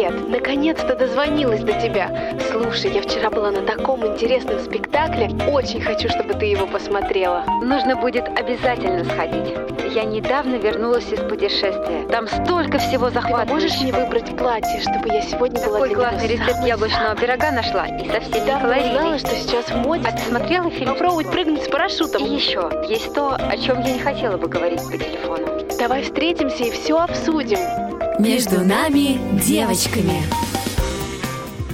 привет! Наконец-то дозвонилась до тебя. Слушай, я вчера была на таком интересном спектакле. Очень хочу, чтобы ты его посмотрела. Нужно будет обязательно сходить. Я недавно вернулась из путешествия. Там столько всего захватывающего. Можешь мне выбрать платье, чтобы я сегодня была Такой классный рецепт яблочного пирога нашла. И совсем не Да, узнала, калорийный. что сейчас в моде. А ты смотрела фильм? Попробовать прыгнуть с парашютом. И еще, есть то, о чем я не хотела бы говорить по телефону. Давай встретимся и все обсудим. Между нами девочками.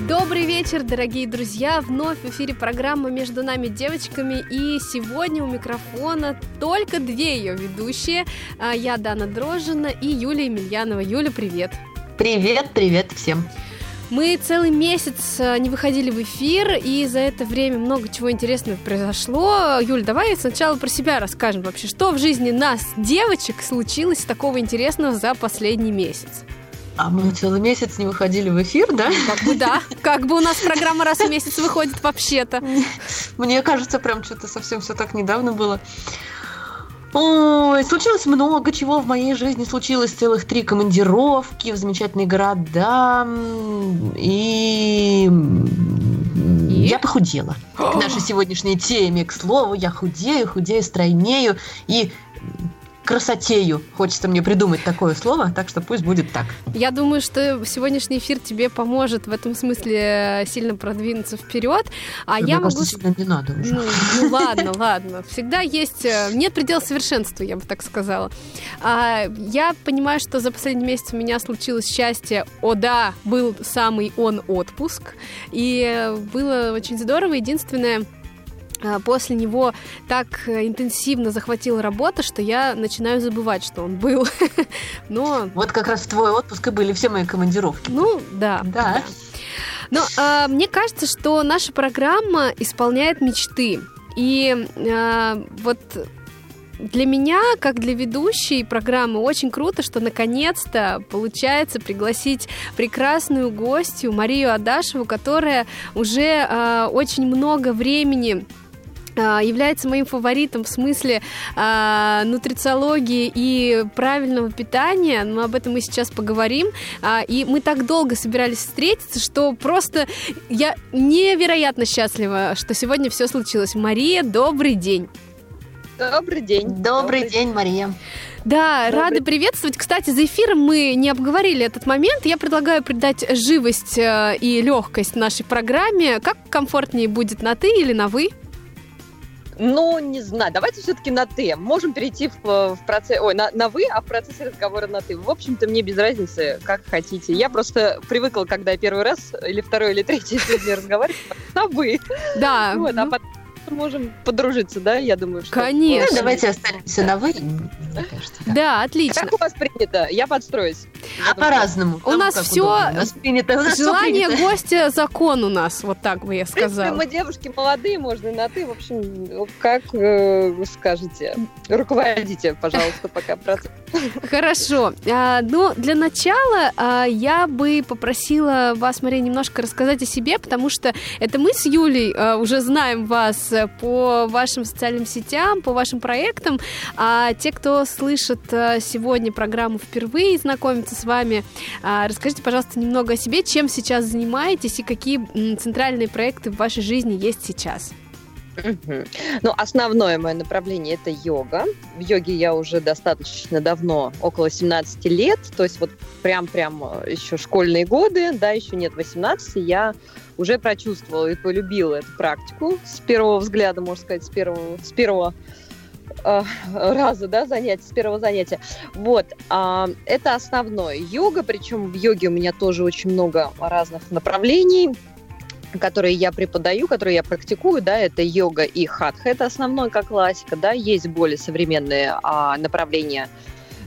Добрый вечер, дорогие друзья! Вновь в эфире программа «Между нами девочками» и сегодня у микрофона только две ее ведущие. А, Я Дана Дрожжина и Юлия Емельянова. Юля, привет! Привет, привет всем. Мы целый месяц а, не выходили в эфир, и за это время много чего интересного произошло. Юль, давай сначала про себя расскажем вообще, что в жизни нас, девочек, случилось такого интересного за последний месяц. А мы целый месяц не выходили в эфир, да? Как бы да, как бы у нас программа раз в месяц выходит вообще-то. Мне кажется, прям что-то совсем все так недавно было. Ой, случилось много чего в моей жизни. Случилось целых три командировки в замечательные города. И... И? Я похудела. К нашей сегодняшней теме, к слову, я худею, худею, стройнею и красотею. Хочется мне придумать такое слово, так что пусть будет так. Я думаю, что сегодняшний эфир тебе поможет в этом смысле э, сильно продвинуться вперед. А Мне я могу... кажется, сильно не надо уже. Ну, ну ладно, ладно. Всегда есть... э, Нет предела совершенству, я бы так сказала. А, я понимаю, что за последний месяц у меня случилось счастье. О да, был самый он отпуск. И э, было очень здорово. Единственное, После него так э, интенсивно захватила работа, что я начинаю забывать, что он был. Но, Вот как раз в твой отпуск и были все мои командировки. ну, да. Да. Но а, мне кажется, что наша программа исполняет мечты. И а, вот для меня, как для ведущей программы, очень круто, что наконец-то получается пригласить прекрасную гостью Марию Адашеву, которая уже а, очень много времени а, является моим фаворитом в смысле а, нутрициологии и правильного питания, но об этом мы сейчас поговорим. А, и мы так долго собирались встретиться, что просто я невероятно счастлива, что сегодня все случилось. Мария, добрый день. Добрый день. Добрый день, Мария. Да, Добрый. рады приветствовать. Кстати, за эфиром мы не обговорили этот момент. Я предлагаю придать живость э, и легкость нашей программе. Как комфортнее будет на ты или на вы? Ну, не знаю, давайте все-таки на «ты». Можем перейти в, в процесс... Ой, на, на «вы», а в процессе разговора на «ты». В общем-то, мне без разницы, как хотите. Я просто привыкла, когда я первый раз, или второй, или третий с людьми разговариваю, на «вы». Да. Вот, а ну, потом можем подружиться, да, я думаю, что... Конечно. Ну, давайте останемся на вы, мне кажется. да. Да, отлично. Как у вас принято? Я подстроюсь. А по-разному. У нас как всё- удобно. У нас принято, у нас всё Желание принято. гостя закон у нас, вот так бы я В принципе, сказала. мы девушки молодые, можно на «ты». В общем, как э, вы скажете. Руководите, пожалуйста, пока процесс. Хорошо. А, ну, для начала а, я бы попросила вас, Мария, немножко рассказать о себе, потому что это мы с Юлей а, уже знаем вас по вашим социальным сетям, по вашим проектам, а те, кто слышит а, сегодня программу впервые и знакомится с вами, а, расскажите, пожалуйста, немного о себе, чем сейчас занимаетесь и какие центральные проекты в вашей жизни есть сейчас. Ну, основное мое направление это йога. В йоге я уже достаточно давно, около 17 лет, то есть вот прям-прям еще школьные годы, да, еще нет 18, я уже прочувствовала и полюбила эту практику с первого взгляда, можно сказать, с первого, с первого э, раза, да, занятия, с первого занятия. Вот, а, это основное. Йога, причем в йоге у меня тоже очень много разных направлений, которые я преподаю, которые я практикую, да, это йога и хатха, это основной как классика, да, есть более современные а, направления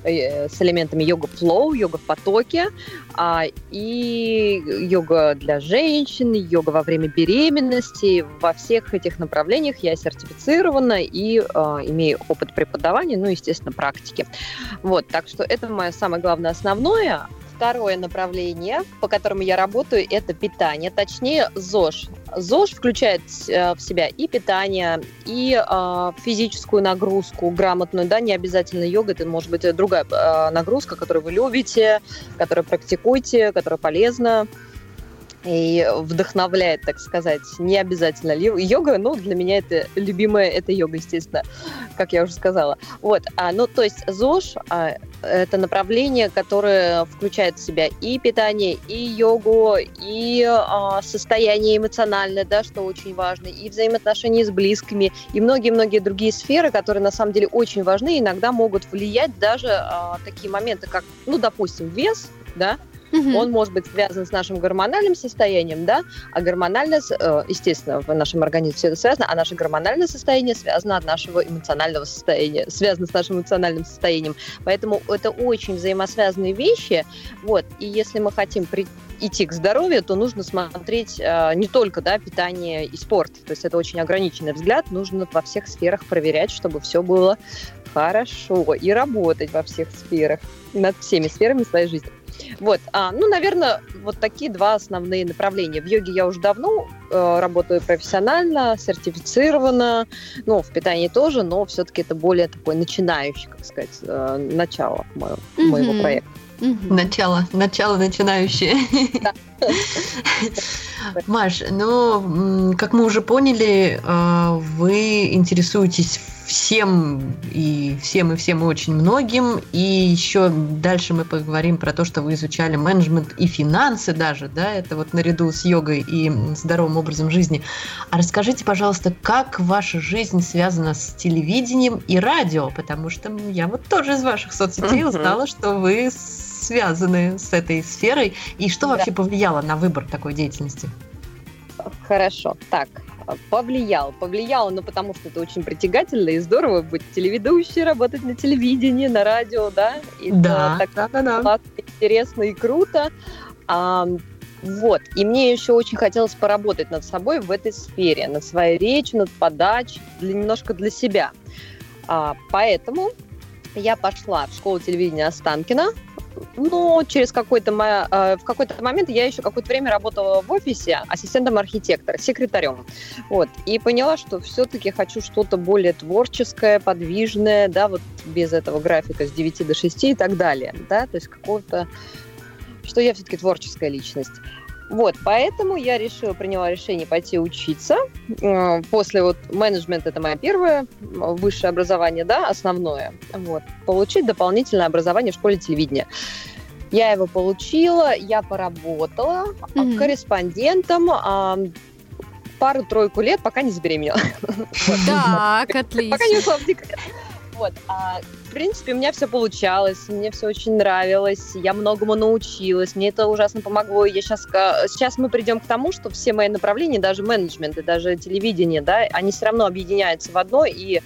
э, с элементами йога флоу, йога в потоке, а, и йога для женщин, йога во время беременности. Во всех этих направлениях я сертифицирована и а, имею опыт преподавания, ну, естественно, практики. Вот, так что это мое самое главное основное. Второе направление, по которому я работаю, это питание, точнее ЗОЖ. ЗОЖ включает э, в себя и питание, и э, физическую нагрузку грамотную, да, не обязательно йога, это может быть другая э, нагрузка, которую вы любите, которую практикуете, которая полезна и вдохновляет, так сказать, не обязательно йога, но для меня это любимая, это йога, естественно, как я уже сказала. Вот, а, ну, то есть ЗОЖ а, это направление, которое включает в себя и питание, и йогу, и а, состояние эмоциональное, да, что очень важно, и взаимоотношения с близкими, и многие-многие другие сферы, которые на самом деле очень важны, иногда могут влиять даже а, такие моменты, как, ну, допустим, вес, да, Угу. Он может быть связан с нашим гормональным состоянием, да, а гормональное, э, естественно, в нашем организме все это связано, а наше гормональное состояние связано от нашего эмоционального состояния, связано с нашим эмоциональным состоянием. Поэтому это очень взаимосвязанные вещи, вот, и если мы хотим при идти к здоровью, то нужно смотреть э, не только да, питание и спорт. То есть это очень ограниченный взгляд. Нужно во всех сферах проверять, чтобы все было хорошо и работать во всех сферах, над всеми сферами своей жизни. Вот, а, ну, наверное, вот такие два основные направления. В йоге я уже давно э, работаю профессионально, сертифицирована, ну, в питании тоже, но все-таки это более такой начинающий, как сказать, э, начало моего, mm-hmm. моего проекта. Mm-hmm. Начало, начало начинающее. Да. Маш, ну, как мы уже поняли, э, вы интересуетесь всем и всем и всем и очень многим. И еще дальше мы поговорим про то, что вы изучали менеджмент и финансы даже, да, это вот наряду с йогой и здоровым образом жизни. А расскажите, пожалуйста, как ваша жизнь связана с телевидением и радио, потому что я вот тоже из ваших соцсетей узнала, что вы связаны с этой сферой, и что вообще повлияло на выбор такой деятельности? Хорошо. Так, повлиял. Повлиял, ну, потому что это очень притягательно и здорово быть телеведущей, работать на телевидении, на радио, да? И да, так да, да, да. Классно, интересно и круто. А, вот. И мне еще очень хотелось поработать над собой в этой сфере, над своей речью, над подачей, для, немножко для себя. А, поэтому я пошла в школу телевидения Останкина, ну, через какой-то э, в какой-то момент я еще какое-то время работала в офисе ассистентом архитектора, секретарем. Вот. И поняла, что все-таки хочу что-то более творческое, подвижное, да, вот без этого графика с 9 до 6 и так далее, да, то есть какого-то что я все-таки творческая личность. Вот, поэтому я решила, приняла решение пойти учиться. После вот менеджмент это мое первое высшее образование, да, основное. Вот, получить дополнительное образование в школе телевидения. Я его получила, я поработала mm-hmm. корреспондентом а, пару-тройку лет, пока не забеременела. Так, отлично. Пока не ушла в декрет. Вот. А, в принципе, у меня все получалось, мне все очень нравилось, я многому научилась, мне это ужасно помогло. Я сейчас, сейчас мы придем к тому, что все мои направления, даже менеджмент и даже телевидение, да, они все равно объединяются в одно, и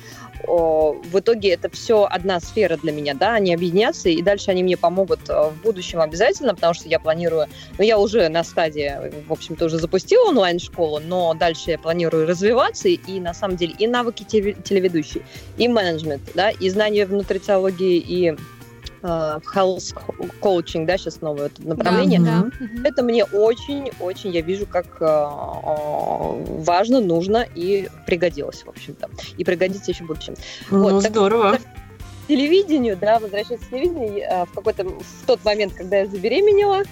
в итоге это все одна сфера для меня, да, они объединятся, и дальше они мне помогут э, в будущем обязательно, потому что я планирую, ну, я уже на стадии, в общем-то, уже запустила онлайн-школу, но дальше я планирую развиваться, и на самом деле и навыки телеведущей, и менеджмент, да, и знания внутрициологии, и health coaching, да, сейчас новое направление. Да, да. Это мне очень-очень, я вижу, как э, э, важно, нужно и пригодилось, в общем-то. И пригодится еще в будущем. Ну, вот, здорово. Так, телевидению, да, возвращаясь к телевидению, в какой-то в тот момент, когда я забеременела,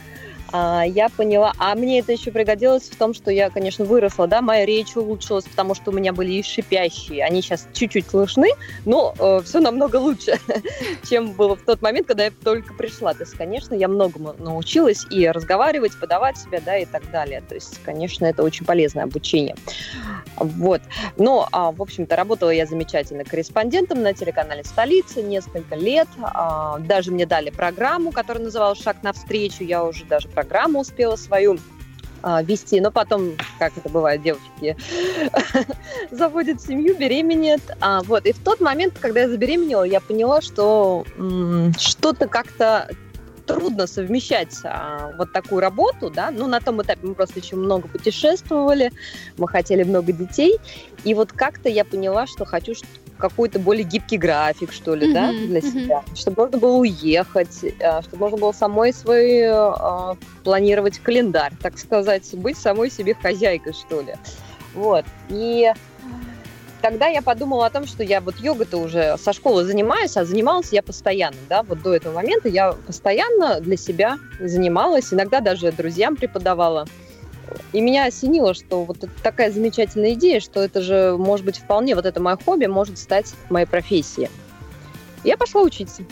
я поняла, а мне это еще пригодилось в том, что я, конечно, выросла, да, моя речь улучшилась, потому что у меня были и шипящие, они сейчас чуть-чуть слышны, но э, все намного лучше, чем было в тот момент, когда я только пришла. То есть, конечно, я многому научилась и разговаривать, подавать себя, да, и так далее. То есть, конечно, это очень полезное обучение. Вот. Но, а, в общем-то, работала я замечательно корреспондентом на телеканале «Столица» несколько лет. А, даже мне дали программу, которая называлась «Шаг навстречу». Я уже даже программу успела свою а, вести, но потом, как это бывает, девочки заводят семью, беременеют. А, вот. И в тот момент, когда я забеременела, я поняла, что что-то как-то трудно совмещать а, вот такую работу, да, ну, на том этапе мы просто еще много путешествовали, мы хотели много детей, и вот как-то я поняла, что хочу какой-то более гибкий график, что ли, да, Мгм, для мгм. себя. Чтобы можно было уехать, а, чтобы можно было самой свой а, планировать календарь, так сказать, быть самой себе хозяйкой, что ли. Вот. И тогда я подумала о том, что я вот йогой-то уже со школы занимаюсь, а занималась я постоянно, да, вот до этого момента я постоянно для себя занималась, иногда даже друзьям преподавала. И меня осенило, что вот это такая замечательная идея, что это же, может быть, вполне вот это мое хобби может стать моей профессией. Я пошла учиться.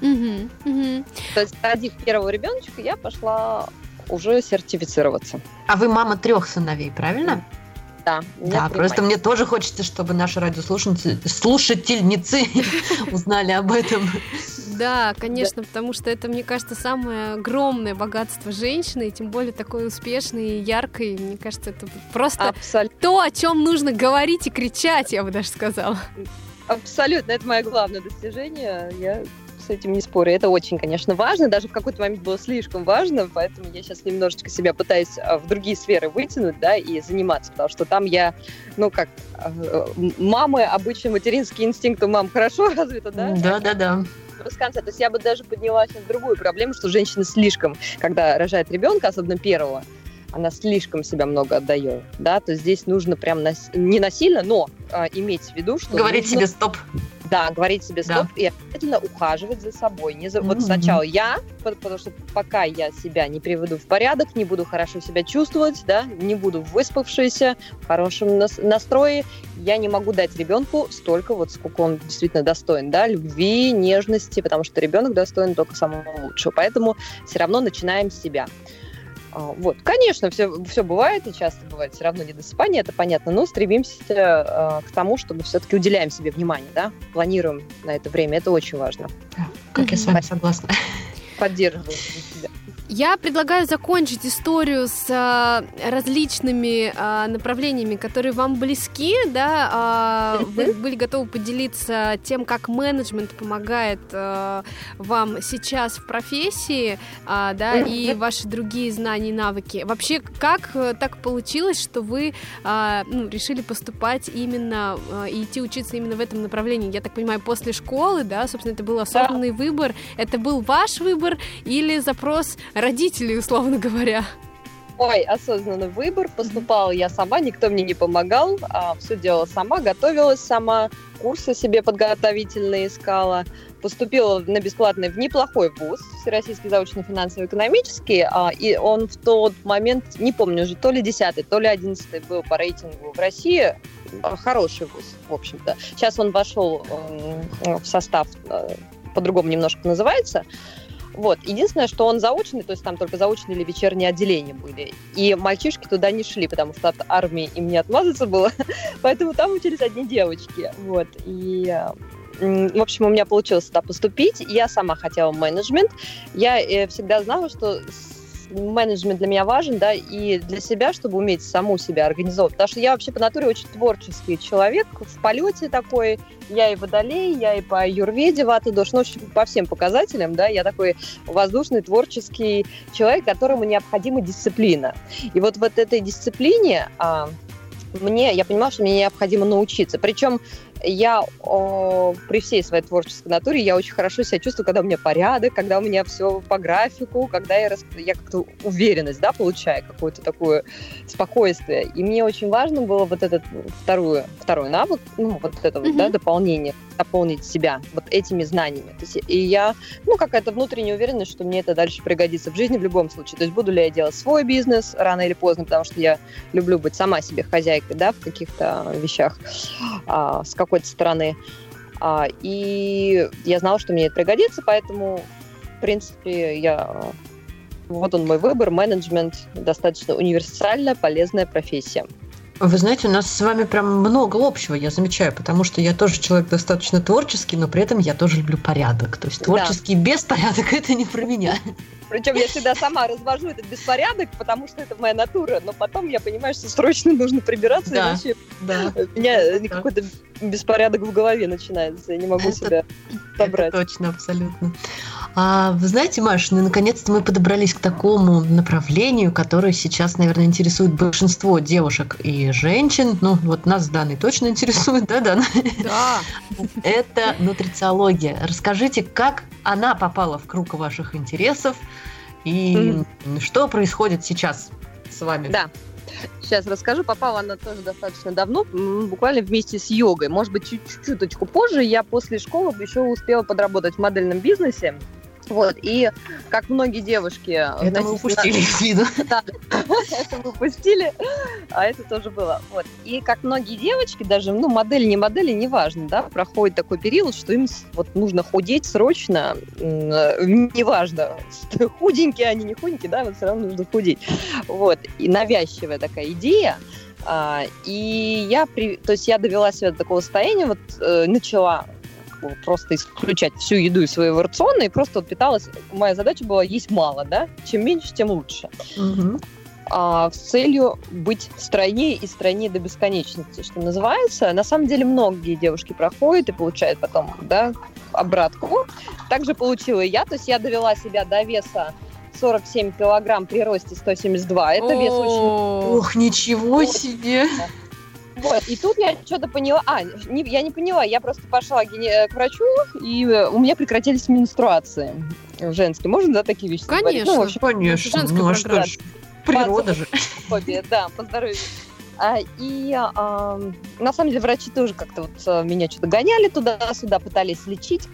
То есть, родив первого ребеночка, я пошла уже сертифицироваться. А вы мама трех сыновей, правильно? Да, Да, три просто мне тоже хочется, чтобы наши радиослушательницы слушательницы узнали об этом. Да, конечно, потому что это, мне кажется, самое огромное богатство женщины, и тем более такой успешной и яркой. Мне кажется, это просто Абсолютно. то, о чем нужно говорить и кричать, я бы даже сказала. Абсолютно, это мое главное достижение. Я с этим не спорю. Это очень, конечно, важно. Даже в какой-то момент было слишком важно, поэтому я сейчас немножечко себя пытаюсь а, в другие сферы вытянуть, да, и заниматься, потому что там я, ну, как м- мамы, обычно материнский инстинкт у мам хорошо развито, да? Да, да, да. С конца. То есть я бы даже подняла сейчас другую проблему, что женщина слишком, когда рожает ребенка, особенно первого, она слишком себя много отдает, да, то здесь нужно прям нас- не насильно, но а, иметь в виду, что Говорить нужно- себе стоп. да, говорить себе Да. стоп и обязательно ухаживать за собой. Не за... Вот Мгм. сначала я, по- потому что пока я себя не приведу в порядок, не буду хорошо себя чувствовать, да, не буду выспавшейся, в хорошем нас- настрое, я не могу дать ребенку столько, вот сколько он действительно достоин, да, любви, нежности, потому что ребенок достоин только самого лучшего. Поэтому все равно начинаем с себя. А, Вот, конечно, все, все бывает, и часто бывает все равно недосыпание, это понятно, но стремимся э, к тому, чтобы все-таки уделяем себе внимание, да, планируем на это время, это очень важно. Как я с вами согласна. Поддерживаем себя. Я предлагаю закончить историю с а, различными а, направлениями, которые вам близки, да, а, вы были готовы поделиться тем, как менеджмент помогает а, вам сейчас в профессии, а, да, и ваши другие знания и навыки. Вообще, как так получилось, что вы а, ну, решили поступать именно а, и идти учиться именно в этом направлении? Я так понимаю, после школы, да, собственно, это был осознанный выбор. Это был ваш выбор или запрос родителей, условно говоря? Ой, осознанный выбор. Поступала я сама, никто мне не помогал. все делала сама, готовилась сама, курсы себе подготовительные искала. Поступила на бесплатный в неплохой вуз, Всероссийский заочно-финансово-экономический, а, и он в тот момент, не помню уже, то ли 10 то ли 11 был по рейтингу в России, А, хороший вуз, в общем-то. Сейчас он вошел в состав, э, по-другому немножко называется, вот. Единственное, что он заочный, то есть там только заочные или вечерние отделения были. И мальчишки туда не шли, потому что от армии им не отмазаться было. Поэтому там учились одни девочки. Вот. И в общем, у меня получилось туда поступить. Я сама хотела менеджмент. Я э, всегда знала, что с- менеджмент для меня важен, да, и для себя, чтобы уметь саму себя организовывать. Потому что я вообще по натуре очень творческий человек, в полете такой, я и водолей, я и по юрведе вата дождь, ну, по всем показателям, да, я такой воздушный, творческий человек, которому необходима дисциплина. И вот в этой дисциплине а, мне, я понимала, что мне необходимо научиться. Причем я о, при всей своей творческой натуре, я очень хорошо себя чувствую, когда у меня порядок, когда у меня все по графику, когда я, рас- я как-то уверенность, да, получаю, какое-то такое спокойствие. И мне очень важно было вот этот вторую, второй навык, ну, вот это вот, да, Мгм. дополнение, дополнить себя вот этими знаниями. То есть, и я, ну, какая-то внутренняя уверенность, что мне это дальше пригодится в жизни в любом случае. То есть буду ли я делать свой бизнес рано или поздно, потому что я люблю быть сама себе хозяйкой, да, в каких-то вещах а, с какой-то стороны. А, и я знала, что мне это пригодится, поэтому, в принципе, я... Вот он мой выбор. Менеджмент достаточно универсальная, полезная профессия. Вы знаете, у нас с вами прям много общего, я замечаю, потому что я тоже человек достаточно творческий, но при этом я тоже люблю порядок. То есть Да. творческий беспорядок это не про меня. Причем я всегда сама развожу этот беспорядок, потому что это моя натура, но потом я понимаю, что срочно нужно прибираться, Да. иначе Да. у меня Это так. какой-то беспорядок в голове начинается, я не могу Это- себя Это собрать. точно, абсолютно. А, вы знаете, Маш, ну, наконец-то мы подобрались к такому направлению, которое сейчас, наверное, интересует большинство девушек и женщин. Ну, вот нас Даны точно интересует, да, Дана? Да. Это нутрициология. Расскажите, как она попала в круг ваших интересов и что происходит сейчас с вами? Да. Сейчас расскажу. Попала она тоже достаточно давно, буквально вместе с йогой. Может быть, чуть-чуточку позже. Я после школы еще успела подработать в модельном бизнесе. Вот, и как многие девушки... Это мы упустили из виду. Да, это мы упустили, а это тоже было. Вот. И как многие девочки, даже, ну, модели, не модели, неважно, да, проходит такой период, что им вот нужно худеть срочно, неважно, худенькие они, не худенькие, да, вот все равно нужно худеть. Вот, и навязчивая такая идея, а, и я, при, то есть я довела себя до такого состояния, вот э, начала просто исключать всю еду из своего рациона и просто вот питалась. Моя задача была есть мало, да? Чем меньше, тем лучше. Угу. А, с целью быть стройнее и стройнее до бесконечности, что называется. На самом деле многие девушки проходят и получают потом, да, обратку. Также получила я, то есть я довела себя до веса 47 килограмм при росте 172. Это вес очень... Ох, ничего себе! Вот, и тут я что-то поняла. А, не, я не поняла, я просто пошла э, к врачу, и э, у меня прекратились менструации женские. Можно, да, такие вещи Конечно, говорить? Ну, общем, конечно. Ну, а что ж, природа же. Да, по здоровью. А, и а, на самом деле врачи тоже как-то вот а, меня что-то гоняли туда-сюда, пытались лечить,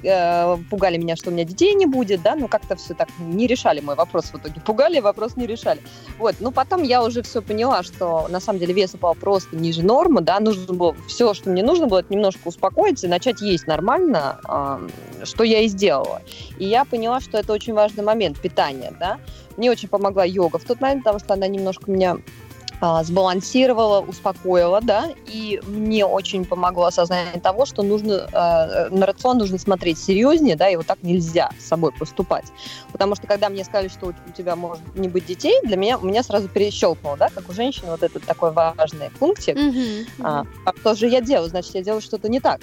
пугали меня, что у меня детей не будет, да, но как-то все так не решали мой вопрос в итоге. Пугали, вопрос не решали. Вот, ну потом я уже все поняла, что на самом деле вес упал просто ниже нормы, да, нужно было все, что мне нужно было, это немножко успокоиться и начать есть нормально, что я и сделала. И я поняла, что это очень важный момент питания, да. Мне очень помогла йога в тот момент, потому что она немножко меня сбалансировала, успокоила, да, и мне очень помогло осознание того, что нужно э, на рацион нужно смотреть серьезнее, да, и вот так нельзя с собой поступать, потому что когда мне сказали, что у тебя может не быть детей, для меня у меня сразу перещелкнуло, да, как у женщины вот этот такой важный пунктик, mm-hmm. а, а что же я делаю, значит я делаю что-то не так,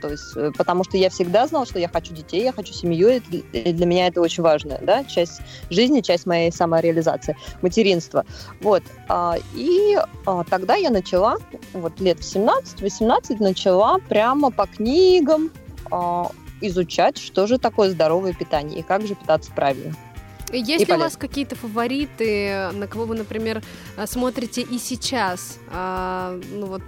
то есть, э, потому что я всегда знала, что я хочу детей, я хочу семью, и для меня это очень важная да, часть жизни, часть моей самореализации, материнства. Вот. А, и а, тогда я начала, вот лет в 17-18 начала прямо по книгам а, изучать, что же такое здоровое питание и как же питаться правильно. Есть ли у вас какие-то фавориты, на кого вы, например, смотрите и сейчас? А, ну вот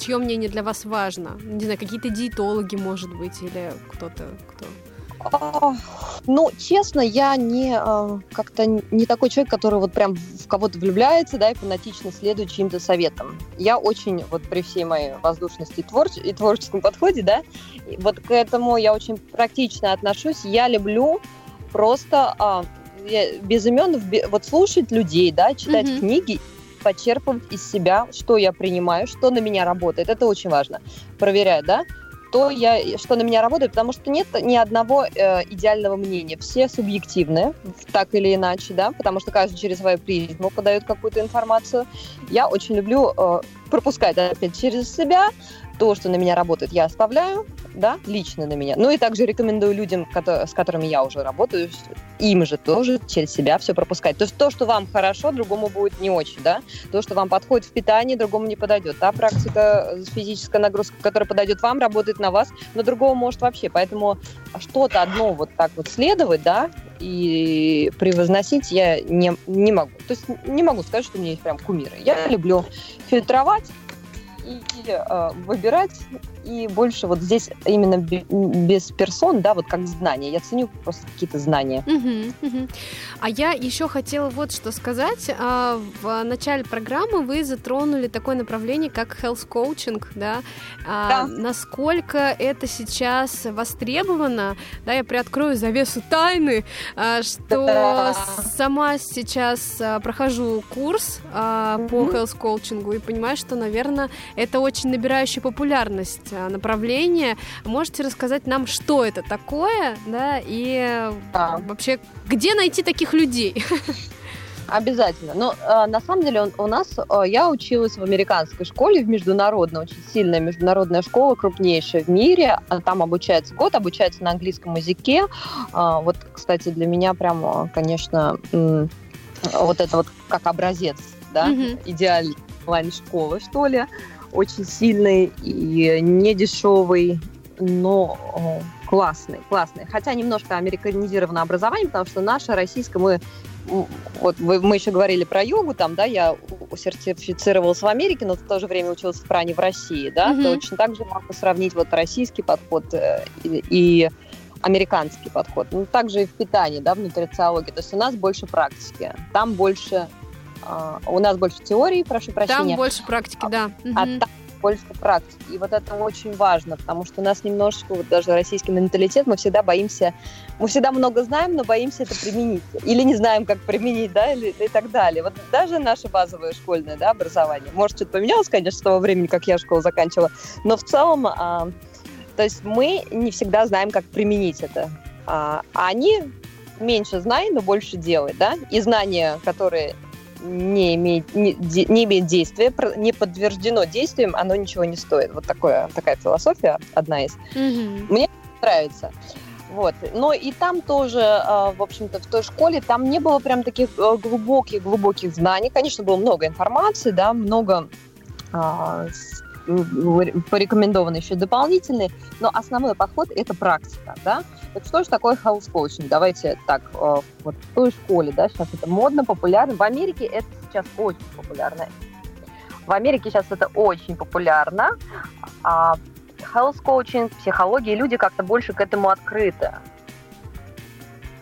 чье мнение для вас важно? Не знаю, какие-то диетологи, может быть, или кто-то, кто? А, ну, честно, я не а, как-то не такой человек, который вот прям в кого-то влюбляется, да, и фанатично следует чьим-то советам. Я очень, вот при всей моей воздушности и творческом подходе, да, вот к этому я очень практично отношусь. Я люблю просто а, без имен вот слушать людей, да, читать mm-hmm. книги почерпывать из себя, что я принимаю, что на меня работает. Это очень важно. Проверять, да? то я, что на меня работает, потому что нет ни одного э, идеального мнения. Все субъективны, так или иначе, да, потому что каждый через свою призму подает какую-то информацию. Я очень люблю э, пропускать опять через себя, то, что на меня работает, я оставляю, да, лично на меня. Ну и также рекомендую людям, с которыми я уже работаю, им же тоже через себя все пропускать. То есть то, что вам хорошо, другому будет не очень, да. То, что вам подходит в питании, другому не подойдет. Та практика, э, физическая нагрузка, которая подойдет вам, работает на вас, но другого может вообще. Поэтому что-то одно вот так вот следовать, да, и превозносить я не, не могу. То есть не могу сказать, что у меня есть прям кумиры. Я люблю фильтровать, и э, выбирать, и больше вот здесь именно без персон, да, вот как знания. Я ценю просто какие-то знания. Угу, угу. А я еще хотела вот что сказать. А, в начале программы вы затронули такое направление, как health coaching, да? А, да. Насколько это сейчас востребовано, да, я приоткрою завесу тайны, а, что да. сама сейчас прохожу курс по health coaching и понимаю, что, наверное, это очень набирающая популярность а, направление. Можете рассказать нам, что это такое, да, и да. вообще, где найти таких людей? Обязательно. Но э, на самом деле он, у нас, э, я училась в американской школе, в международной, очень сильная международная школа, крупнейшая в мире. А Там обучается год, обучается на английском языке. Э, вот, кстати, для меня прям, конечно, м, вот это вот как образец, да, Мгм. идеальной онлайн-школы, что ли. Очень сильный и не дешевый, но классный, классный. Хотя немножко американизировано образование, потому что наше российское, мы вот мы еще говорили про йогу, там, да, я сертифицировалась в Америке, но в то же время училась в пране в России, да, Мгм. точно так же могу сравнить вот российский подход э, и, и американский подход. Ну, также и в питании, да, в нутрициологии. То есть у нас больше практики, там больше, у нас больше теории, прошу Там прощения, больше практики, да. а Мгм. там больше практики. И вот это очень важно, потому что у нас немножечко, вот даже российский менталитет, мы всегда боимся, мы всегда много знаем, но боимся это применить. Или не знаем, как применить, да, или и так далее. Вот даже наше базовое школьное, да, образование, может, что-то поменялось, конечно, с того времени, как я школу заканчивала, но в целом, а, то есть мы не всегда знаем, как применить это. А, а они меньше знай, но больше делай, да, и знания, которые не имеет, не, не имеет действия, не подтверждено действием, оно ничего не стоит. Вот такое, такая философия одна из. Мгм. Нравится. Вот. Но и там тоже, а, в общем-то, в той школе, там не было прям таких глубоких-глубоких знаний. Конечно, было много информации, да, много а, порекомендованы еще дополнительные, но основной подход – это практика, да. Так что же такое health coaching? Давайте так, э, вот в той школе, да, сейчас это модно, популярно. В Америке это сейчас очень популярно. В Америке сейчас это очень популярно. А health coaching, психология, люди как-то больше к этому открыты.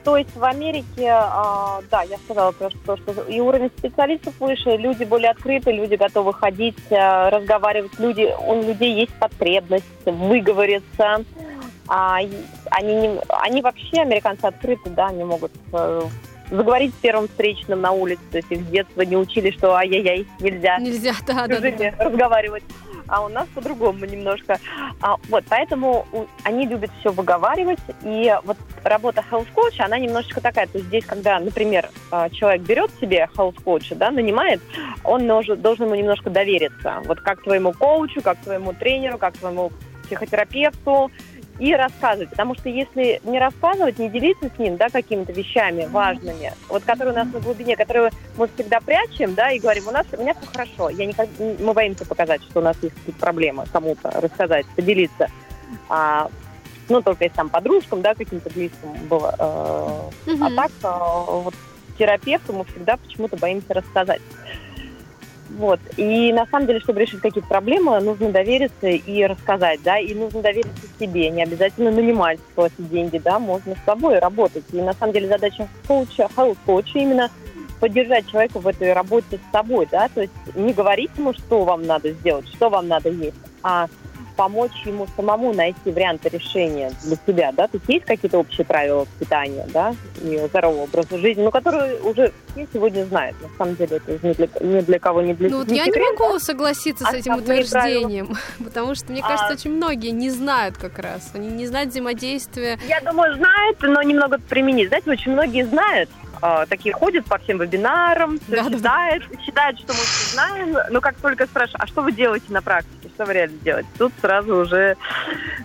То есть в Америке, а, да, я сказала про то, что и уровень специалистов выше, люди более открыты, люди готовы ходить, а, разговаривать, люди, у людей есть потребность выговориться. А, они, они вообще, американцы, открыты, да, они могут э, заговорить с первым встречным на улице, то есть их с детства не учили, что ай-яй-яй, нельзя Нельзя, да, да, да. разговаривать. А у нас по-другому немножко. А, вот, поэтому у- они любят все выговаривать. И вот работа health coach, она немножечко такая. То есть здесь, когда, например, а, человек берет себе health coach, да, нанимает, он нож- должен ему немножко довериться. Вот как твоему коучу, как твоему тренеру, как твоему психотерапевту и рассказывать. Потому что если не рассказывать, не делиться с ним, да, какими-то вещами важными, вот которые у нас на глубине, которые мы всегда прячем, да, и говорим, у нас, у меня все хорошо, я никак, мы боимся показать, что у нас есть какие-то проблемы, кому-то рассказать, поделиться. А, ну, только если там подружкам, да, каким-то близким было. э, А Мгм. так, э, вот терапевту мы всегда почему-то боимся рассказать. Вот. И на самом деле, чтобы решить какие-то проблемы, нужно довериться и рассказать, да, и нужно довериться себе, не обязательно нанимать, платить деньги, да, можно с собой работать. И на самом деле задача коуча, коуча именно поддержать человека в этой работе с собой, да, то есть не говорить ему, что вам надо сделать, что вам надо есть, а помочь ему самому найти варианты решения для себя, да, то есть какие-то общие правила питания, да, и здорового образа жизни, ну, которые уже все сегодня знают, на самом деле это ни для, ни для кого не для Ну вот не я не секрет, могу согласиться с этим утверждением, потому что, мне кажется, А. очень многие не знают как раз. Они не знают взаимодействия. Я думаю, знают, но немного применить. Знаете, очень многие знают, э, такие ходят по всем вебинарам, всё Да-да-да. читают, считают, что мы все знаем, но как только спрашиваю, а что вы делаете на практике, что вы реально делаете? Тут сразу уже,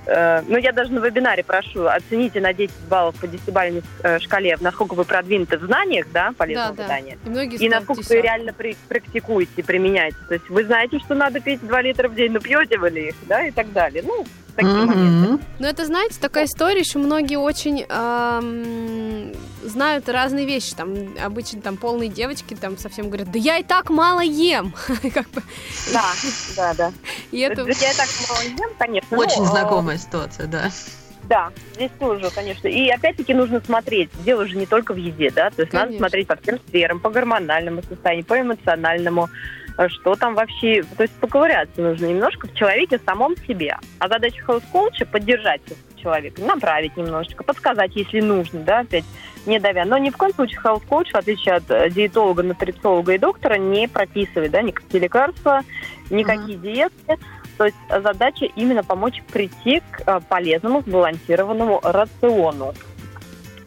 э, ну я даже на вебинаре прошу, оцените на 10 баллов по 10-бальной э, шкале, насколько вы продвинуты в знаниях, да, полезного Да, да. питания. И многие И ставят насколько вы десятку. реально при- практикуете и применяете. То есть вы знаете, что надо пить 2 литра в день, но пьете вы ли их, да, и так далее. Ну, такие моменты. Мгм. Но это, знаете, такая история, еще многие очень ам, знают разные вещи. Там обычно там полные девочки там совсем говорят, да я и так мало ем. Как бы, Да, да, да. и это... Я и так мало ем, конечно. Очень но, э, знакомая ситуация, да. Да, здесь тоже, конечно. И опять-таки нужно смотреть. Дело же не только в еде, да. То есть надо смотреть по всем сферам, по гормональному состоянию, по эмоциональному, что там вообще. То есть поковыряться нужно немножко в человеке самом себе. А задача хаус-коуча поддержать человека, направить немножечко, подсказать, если нужно, да, опять не давя. Но ни в коем случае хаус-коуч, в отличие от э, диетолога, нутрициолога и доктора, не прописывает, да, никакие лекарства, никакие диеты. То есть задача именно помочь прийти к э, полезному, сбалансированному рациону.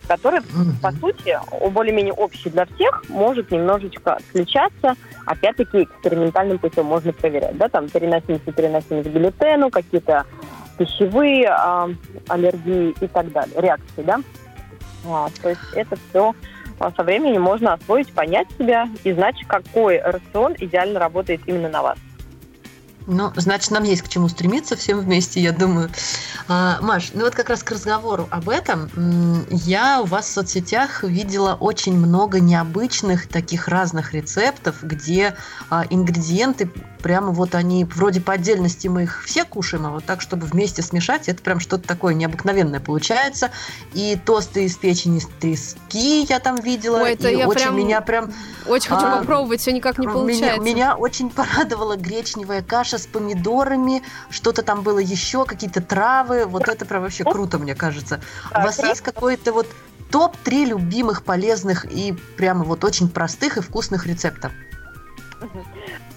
Который, по сути, более-менее общий для всех, может немножечко отличаться. Опять-таки, экспериментальным путем можно проверять. Да, там переносимость и переносимость к глютену, какие-то пищевые а, аллергии и так далее, реакции, да. А, то есть это все со временем можно освоить, понять себя и знать, какой рацион идеально работает именно на вас. Ну, значит, нам есть к чему стремиться всем вместе, я думаю. А, Маш, ну вот как раз к разговору об этом. Я у вас в соцсетях видела очень много необычных таких разных рецептов, где а, ингредиенты прямо вот они вроде по отдельности мы их все кушаем, а вот так, чтобы вместе смешать, это прям что-то такое необыкновенное получается. И тосты из печени трески я там видела, Ой, это и я очень прям меня прям Очень хочу А, попробовать, все никак не меня, получается. меня очень порадовала гречневая каша с помидорами, что-то там было еще, какие-то травы. Вот это прям вообще круто, мне кажется. У Так, вас раз- есть какой-то вот топ-3 любимых, полезных и прямо вот очень простых и вкусных рецептов?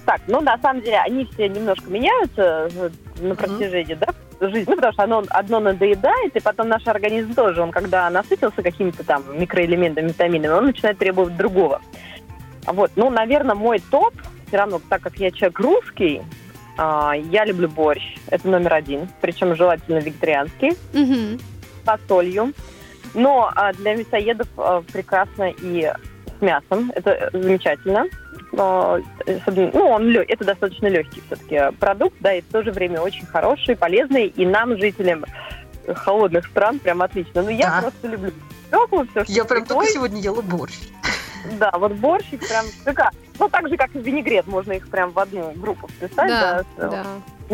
Так, ну на самом деле они все немножко меняются э, на протяжении да, жизни, ну, потому что оно одно надоедает, и потом наш организм тоже, он когда насытился какими-то там микроэлементами, витаминами, он начинает требовать другого. Вот, ну, наверное, мой топ, все равно, так как я человек русский, а, я люблю борщ, это номер один, причем желательно вегетарианский, Мгм. с фасолью. Но а, для мясоедов а, прекрасно и с мясом. Это замечательно. Но, особенно- ну, он это достаточно легкий все-таки продукт, да, и в то же время очень хороший, полезный, и нам, жителям холодных стран, прям отлично. Ну, я Да. просто люблю свеклу, все, что Я прям только свекла. сегодня ела борщ. Да, вот борщик прям шикарно. Ну, так же, как и винегрет, можно их прям в одну группу вписать. Да, да, да.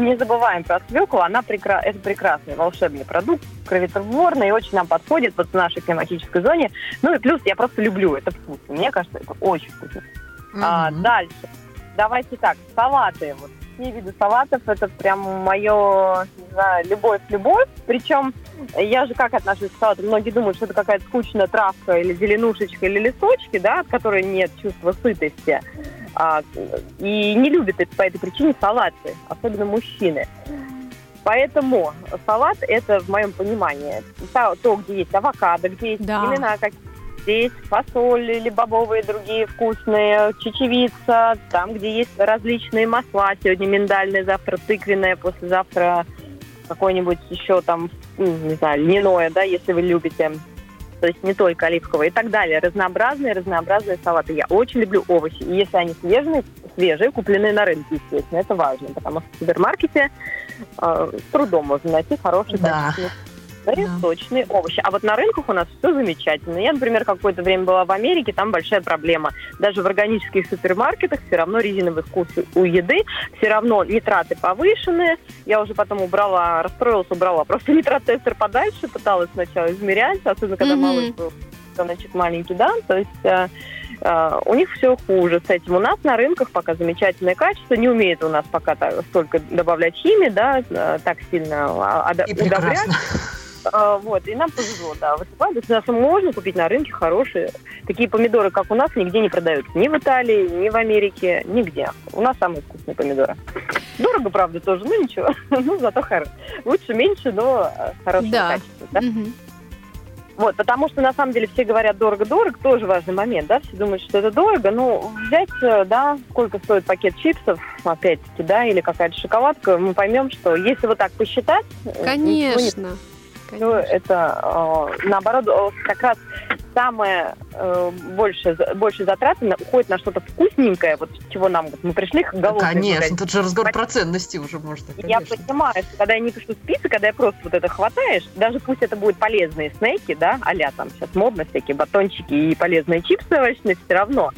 не забываем про свеклу, она прекра... это прекрасный волшебный продукт, кроветворный, и очень нам подходит вот в нашей климатической зоне. Ну и плюс я просто люблю, это вкусно. Мне кажется, это очень вкусно. А, дальше. Давайте так, салаты. Вот все виды салатов, это прям мое, не знаю, любовь-любовь. Причем я же как отношусь к салату? Многие думают, что это какая-то скучная травка или зеленушечка или листочки, да, от которой нет чувства сытости. А, и не любят это по этой причине салаты, особенно мужчины. Поэтому салат это в моем понимании то, то, где есть авокадо, где есть Да. семена, как здесь фасоль или бобовые другие вкусные, чечевица, там, где есть различные масла, сегодня миндальное, завтра тыквенное, послезавтра какое-нибудь еще там, м, не знаю, льняное, да, если вы любите. То есть не только оливковое и так далее. Разнообразные, разнообразные салаты. Я очень люблю овощи. И если они свежие, свежие, купленные на рынке, естественно, это важно, потому что в супермаркете э, с трудом можно найти хорошие, Да. Качественные сочные овощи. А вот на рынках у нас все замечательно. Я, например, какое-то время была в Америке, там большая проблема. Даже в органических супермаркетах все равно резиновый вкус у еды, все равно нитраты повышенные. Я уже потом убрала, расстроилась, убрала. Просто нитрат-тестер подальше, пыталась сначала измерять, особенно когда Мгм. малыш был значит, маленький, да, то есть э, э, у них все хуже с этим. У нас на рынках пока замечательное качество, не умеет у нас пока так, столько добавлять химии, да, э, так сильно а, И удобрять. А, Вот, и нам повезло, да. Есть у нас можно купить на рынке хорошие. Такие помидоры, как у нас, нигде не продаются. Ни в Италии, ни в Америке, нигде. У нас самые вкусные помидоры. Дорого, правда, тоже, ну ничего. Ну, зато хорошо. Лучше, меньше, но э, хорошего Да. качества. Да? Мгм. Вот, потому что на самом деле все говорят дорого-дорого, тоже важный момент, да, все думают, что это дорого. Ну, взять, э, да, сколько стоит пакет чипсов, опять-таки, да, или какая-то шоколадка, мы поймем, что если вот так посчитать... э, не Конечно. все Конечно. это э, наоборот как раз самое э, больше больше затраты на- уходит на что-то вкусненькое, вот чего нам вот мы пришли к голодной Конечно, магазин. тут же разговор про ценности уже можно. Я конечно. понимаю, что когда я не пишу список, когда я просто вот это хватаешь, даже пусть это будут полезные снеки, да, а там сейчас модно всякие батончики и полезные чипсы овощные, все равно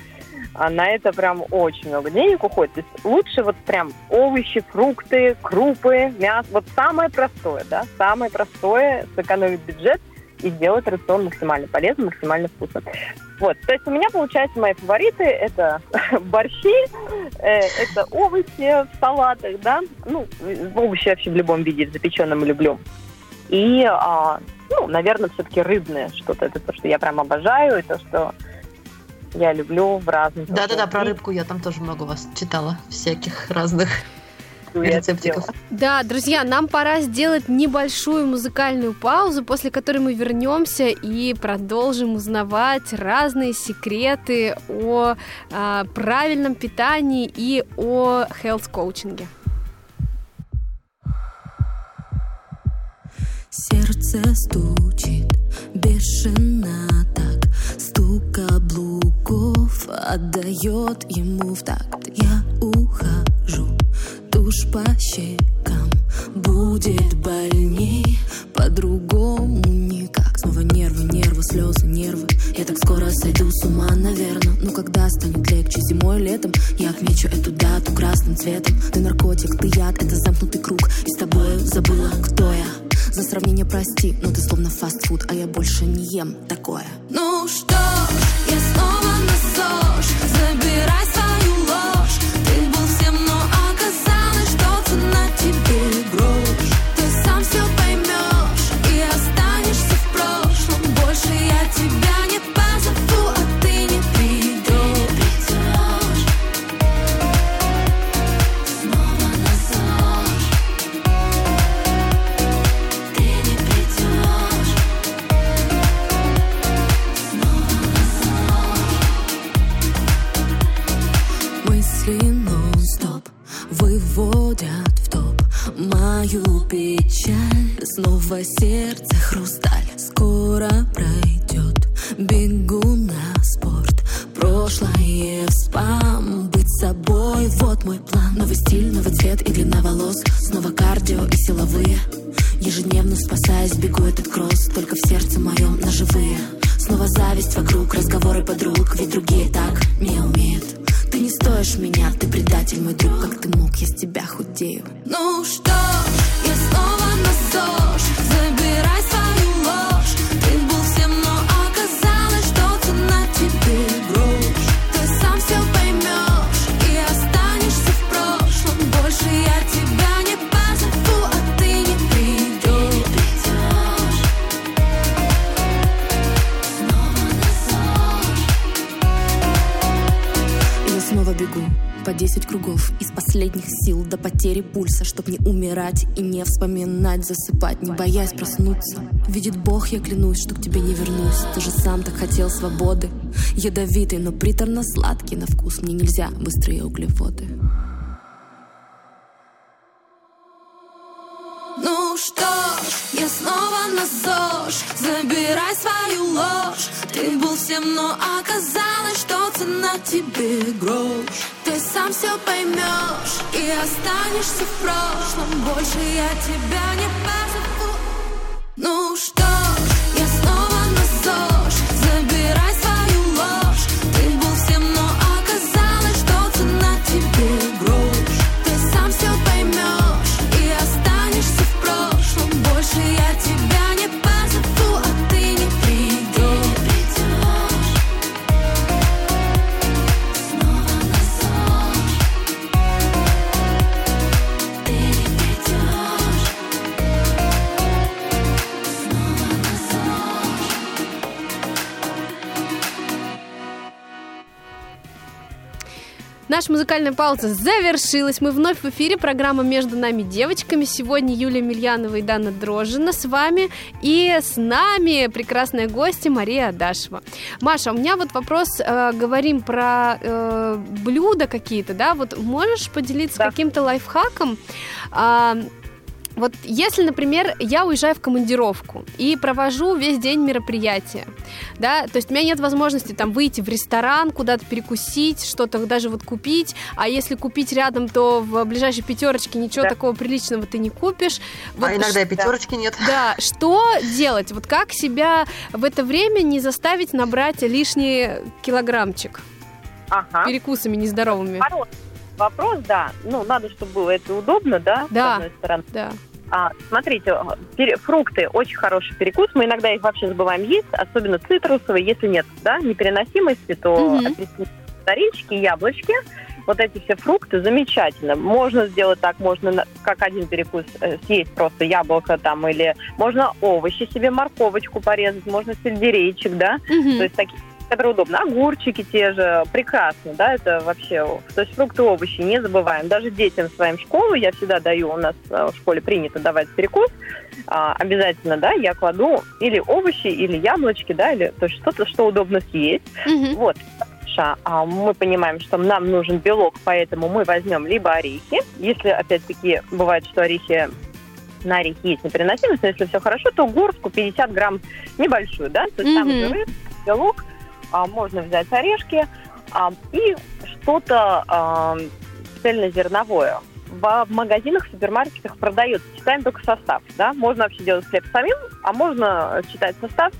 а на это прям очень много денег уходит. То есть лучше вот прям овощи, фрукты, крупы, мясо. Вот самое простое, да, самое простое сэкономить бюджет и сделать рацион максимально полезным, максимально вкусным. Вот, то есть у меня, получается, мои фавориты – это борщи, э, это овощи в салатах, да, ну, овощи вообще в любом виде, в запеченном люблю. И, а, ну, наверное, все-таки рыбное что-то, это то, что я прям обожаю, и то, что я люблю в разных... Да-да-да, про рыбку я там тоже много вас читала, всяких разных. это рецептиков. Да, друзья, нам пора сделать небольшую музыкальную паузу, после которой мы вернемся и продолжим узнавать разные секреты о а, правильном питании и о health-коучинге. Сердце стучит бешено так Стук каблуков отдает ему в такт. Я ухожу, тушь по щекам. Будет больней, по-другому никак. Снова нервы, нервы, слезы, нервы. Я так скоро сойду с ума, наверное Ну когда станет легче зимой, летом Я отмечу эту дату красным цветом. Ты наркотик, ты яд, это замкнутый круг. И с тобой забыла, кто я за сравнение прости, но ты словно фастфуд, а я больше не ем такое. Ну что, я снова потери пульса, чтоб не умирать и не вспоминать, засыпать, не боясь проснуться. Видит Бог, я клянусь, что к тебе не вернусь. Ты же сам так хотел свободы. Ядовитый, но приторно-сладкий на вкус. Мне нельзя быстрые углеводы. Ну что, я снова на ЗОЖ Забирай свою ложь Ты был всем, но оказалось, что цена тебе грош. Ты сам все поймешь и останешься в прошлом. Больше я тебя не позову музыкальная пауза завершилась. Мы вновь в эфире. Программа «Между нами девочками». Сегодня Юлия Мильянова и Дана Дрожжина с вами. И с нами прекрасная гостья Мария Адашева. Маша, у меня вот вопрос. э, говорим про э, блюда какие-то, да? Вот можешь поделиться Да. каким-то лайфхаком? А, вот если, например, я уезжаю в командировку и провожу весь день мероприятия, да, то есть у меня нет возможности там выйти в ресторан, куда-то перекусить, что-то даже вот купить, а если купить рядом, то в ближайшей пятерочке ничего Да. такого приличного ты не купишь. Вот а иногда и пятерочки нет. да, что делать? Вот как себя в это время не заставить набрать лишний килограммчик Ага. перекусами нездоровыми? Хороший Вопрос, да. Ну, надо, чтобы было это удобно, да, Да. с одной стороны. Да. А, смотрите, пере- фрукты очень хороший перекус. Мы иногда их вообще забываем есть, особенно цитрусовые. Если нет да, непереносимости, то апельсины, мандаринчики, яблочки. Вот эти все фрукты замечательно. Можно сделать так, можно как один перекус э, съесть просто яблоко там, или можно овощи себе, морковочку порезать, можно сельдерейчик, да. Мгм. То есть такие которые удобно. Огурчики те же, прекрасно, да, это вообще, то есть фрукты, овощи, не забываем. Даже детям своим в школу я всегда даю, у нас э, в школе принято давать перекус, а, обязательно, да, я кладу или овощи, или яблочки, да, или то есть что-то, что удобно съесть. Мгм. Вот. А мы понимаем, что нам нужен белок, поэтому мы возьмем либо орехи. Если, опять-таки, бывает, что орехи на орехи есть непереносимость, но если все хорошо, то горстку 50 грамм небольшую, да, то есть там Мгм. жиры, белок, а, можно взять орешки а, и что-то а, цельнозерновое. В магазинах, в супермаркетах продается. Читаем только состав. Да? Можно вообще делать хлеб самим, а можно читать состав,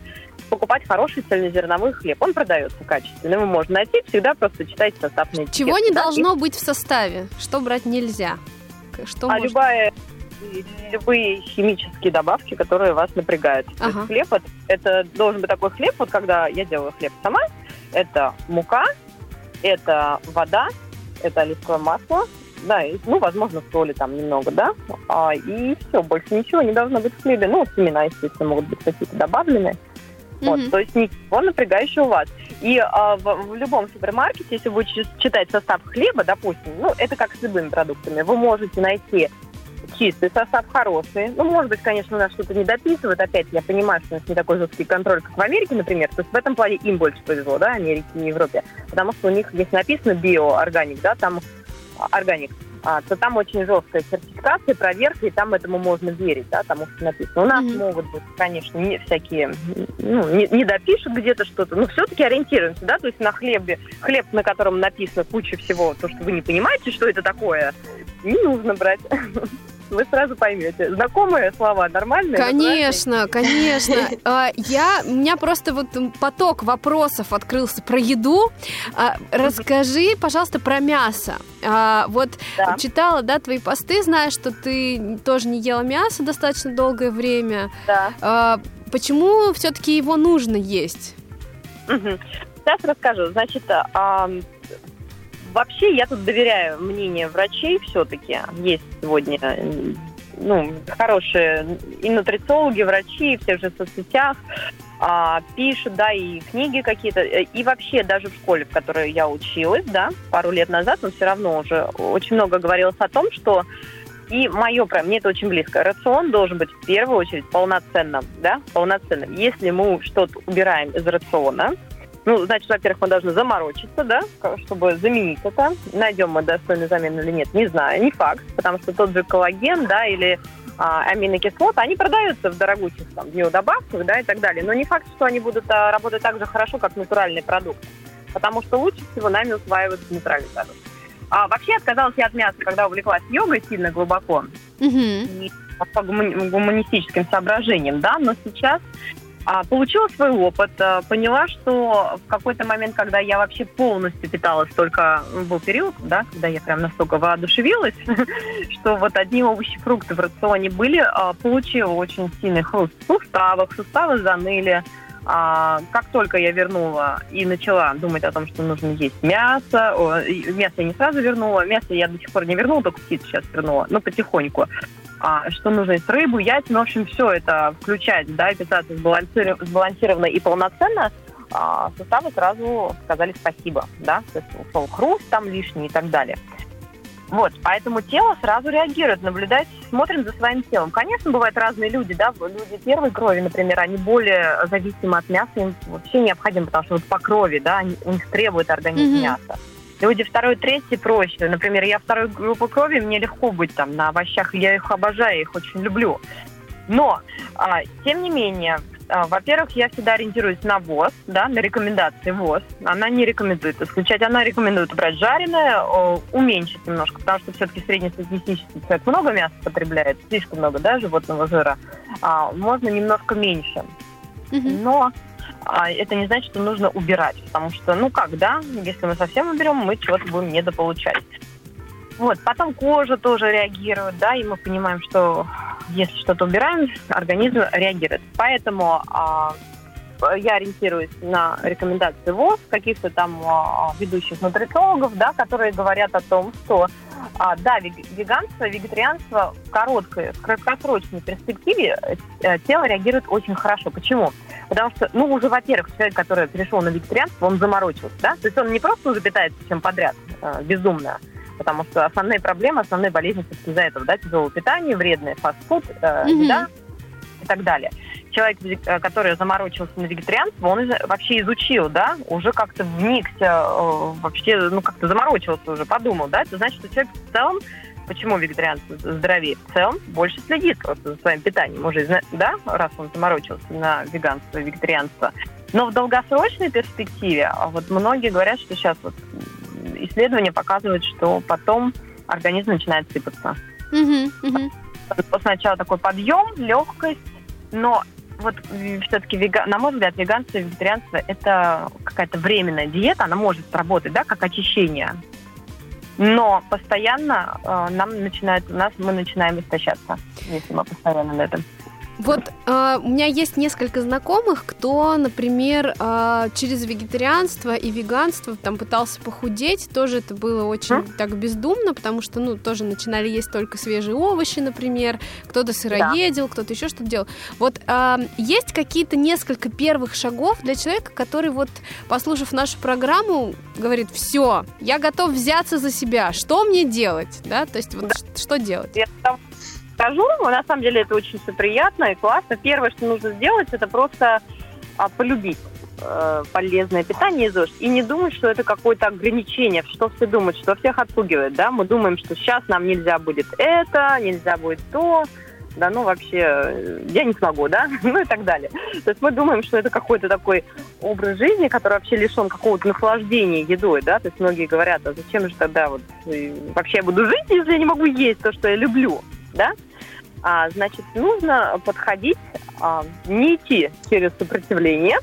покупать хороший цельнозерновой хлеб. Он продается качественно. Его можно найти. Всегда просто читайте состав на Чего не да, должно быть в составе? Что брать нельзя? Что а может- любая, любые химические добавки, которые вас напрягают. То Ага. есть хлеб, это, это должен быть такой хлеб, вот когда я делаю хлеб сама, это мука, это вода, это оливковое масло, да, и, ну, возможно, соли там немного, да, а, и все, больше ничего не должно быть в хлебе. Ну, семена, естественно, могут быть какие-то добавлены. Вот, Мгм. то есть ничего напрягающего у вас. И а, в, в любом супермаркете, если вы будете читать состав хлеба, допустим, ну, это как с любыми продуктами, вы можете найти чистый состав, хороший. Ну, может быть, конечно, у нас что-то не дописывают. Опять, я понимаю, что у нас не такой жесткий контроль, как в Америке, например. То есть в этом плане им больше повезло, да, Америке и Европе. Потому что у них, если написано биоорганик, да, там органик, а, то там очень жесткая сертификация, проверка, и там этому можно верить, да, тому, что написано. У нас Мгм. могут быть, конечно, не всякие, ну, не, не допишут где-то что-то, но все-таки ориентируемся, да, то есть на хлебе, хлеб, на котором написано куча всего, то, что вы не понимаете, что это такое, не нужно брать. Вы сразу поймете. Знакомые слова, нормальные? Конечно, конечно. А, Я, у меня просто вот поток вопросов открылся про еду. А, Расскажи, пожалуйста, про мясо. А, Вот Да. читала, да, твои посты, знаешь, что ты тоже не ела мясо достаточно долгое время. Да. Почему все-таки его нужно есть? Сейчас расскажу. Значит, вообще я тут доверяю мнению врачей все-таки. Есть сегодня ну, хорошие и нутрициологи, врачи, и все же соцсетях а, пишут, да, и книги какие-то. Э, И вообще даже в школе, в которой я училась, да, пару лет назад, но все равно уже очень много говорилось о том, что и мое, мне это очень близко. Рацион должен быть в первую очередь полноценным, да, полноценным. Если мы что-то убираем из рациона, ну, значит, во-первых, мы должны заморочиться, да, чтобы заменить это. Найдем мы достойную замену или нет, не знаю, не факт, потому что тот же коллаген, да, или а, аминокислоты, они продаются в дорогущих там биодобавках, да, и так далее. Но не факт, что они будут а, работать так же хорошо, как натуральный продукт. Потому что лучше всего нами усваивается натуральный продукт. А, вообще отказалась я от мяса, когда увлеклась йогой сильно глубоко Мгм. и по гумани- гуманистическим соображениям, да, но сейчас получила свой опыт, а, поняла, что в какой-то момент, когда я вообще полностью питалась только, был период, да, когда я прям настолько воодушевилась, что вот одни овощи, фрукты в рационе были, а, получила очень сильный хруст в суставах, суставы заныли, а, как только я вернула и начала думать о том, что нужно есть мясо, мясо я не сразу вернула, мясо я до сих пор не вернула, только птицу сейчас вернула, но потихоньку. А, что нужно есть рыбу, яйца, ну, в общем, все это включать, да, и питаться сбалансир- сбалансированно и полноценно, а, суставы сразу сказали спасибо, да, то есть ушел хруст там лишний и так далее. Вот, поэтому тело сразу реагирует, наблюдать, смотрим за своим телом. Конечно, бывают разные люди, да, люди первой крови, например, они более зависимы от мяса, им вообще необходимо, потому что вот по крови, да, они- у них требует организм Мгм. мяса. Люди второй, третий проще. Например, я второй группы крови, мне легко быть там на овощах, я их обожаю, их очень люблю. Но, а, тем не менее, а, во-первых, я всегда ориентируюсь на ВОЗ, да, на рекомендации ВОЗ. Она не рекомендует исключать, она рекомендует брать жареное, о, уменьшить немножко, потому что все-таки среднестатистический человек много мяса потребляет, слишком много, да, животного жира. А, можно немножко меньше. Мгм. Но это не значит, что нужно убирать, потому что, ну как, да, если мы совсем уберем, мы чего-то будем недополучать. Вот, потом кожа тоже реагирует, да, и мы понимаем, что если что-то убираем, организм реагирует. Поэтому а, я ориентируюсь на рекомендации ВОЗ, каких-то там а, ведущих нутрициологов, да, которые говорят о том, что а, да, веганство, вегетарианство в короткой, в краткосрочной перспективе э, тело реагирует очень хорошо. Почему? Потому что, ну, уже, во-первых, человек, который перешел на вегетарианство, он заморочился, да? То есть он не просто уже питается чем подряд, э, безумно, потому что основные проблемы, основные болезни из-за этого, да, тяжелое питание, вредный фастфуд, э, mm-hmm. еда и так далее. Человек, э, который заморочился на вегетарианство, он вообще изучил, да, уже как-то вникся, э, вообще, ну, как-то заморочился уже, подумал, да, это значит, что человек в целом Почему вегетарианство здоровее? В целом больше следит просто за своим питанием уже, да, раз он заморочился на веганство и вегетарианство. Но в долгосрочной перспективе, а вот многие говорят, что сейчас вот исследования показывают, что потом организм начинает сыпаться. Угу, угу. Сначала такой подъем, легкость, но вот все-таки, на мой взгляд, веганство и вегетарианство – это какая-то временная диета, она может сработать, да, как очищение. Но постоянно э, нам начинает, у нас мы начинаем истощаться, если мы постоянно на этом. Вот э, у меня есть несколько знакомых, кто, например, э, через вегетарианство и веганство там пытался похудеть. Тоже это было очень mm? так бездумно, потому что, ну, тоже начинали есть только свежие овощи, например. Кто-то сыроедил, да. кто-то еще что-то делал. Вот э, есть какие-то несколько первых шагов для человека, который вот, послушав нашу программу, говорит, все, я готов взяться за себя. Что мне делать? Да, то есть вот да. что делать? Я скажу, на самом деле это очень все приятно и классно. Первое, что нужно сделать, это просто а, полюбить э, полезное питание из и не думать, что это какое-то ограничение, что все думают, что всех отпугивает, да, мы думаем, что сейчас нам нельзя будет это, нельзя будет то, да, ну вообще, э, я не смогу, да, ну и так далее. То есть мы думаем, что это какой-то такой образ жизни, который вообще лишен какого-то наслаждения едой, да, то есть многие говорят, а зачем же тогда вот э, вообще я буду жить, если я не могу есть то, что я люблю, да? А, значит, нужно подходить, а, не идти через сопротивление,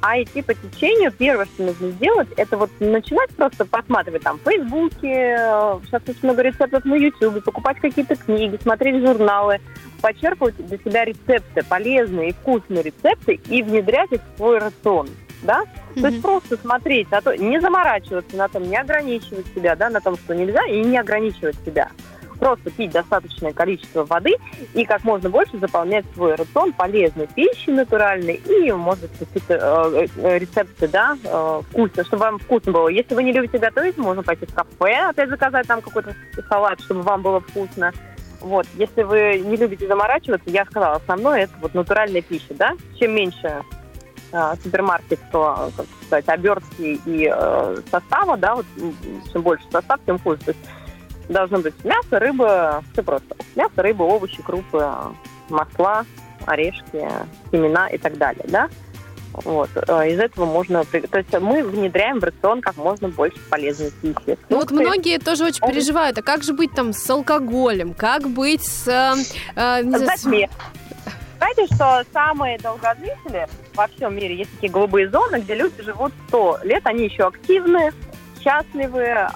а идти по течению. Первое, что нужно сделать, это вот начинать просто посматривать там в Фейсбуке, сейчас очень много рецептов на Ютубе, покупать какие-то книги, смотреть журналы, почерпывать для себя рецепты, полезные и вкусные рецепты и внедрять их в свой рацион да? Mm-hmm. То есть просто смотреть на то, не заморачиваться на том, не ограничивать себя, да, на том, что нельзя, и не ограничивать себя просто пить достаточное количество воды и как можно больше заполнять свой рацион полезной пищи натуральной и, может какие-то э, э, рецепты, да, э, вкусно, чтобы вам вкусно было. Если вы не любите готовить, можно пойти в кафе, опять заказать там какой-то салат, чтобы вам было вкусно. Вот, если вы не любите заморачиваться, я сказала, основное это вот натуральная пища, да. Чем меньше э, супермаркет, то, как сказать, обертки и э, состава, да, вот чем больше состав, тем хуже. То есть должно быть мясо, рыба, все просто. Мясо, рыба, овощи, крупы, масла, орешки, семена и так далее, да? Вот. Э, из этого можно... То есть мы внедряем в рацион как можно больше полезной пищи. Ну, вот многие тоже очень переживают, а как же быть там с алкоголем? Как быть с... Э, э не знаю, Знаете, что самые долгожители во всем мире, есть такие голубые зоны, где люди живут 100 лет, они еще активны, счастливы,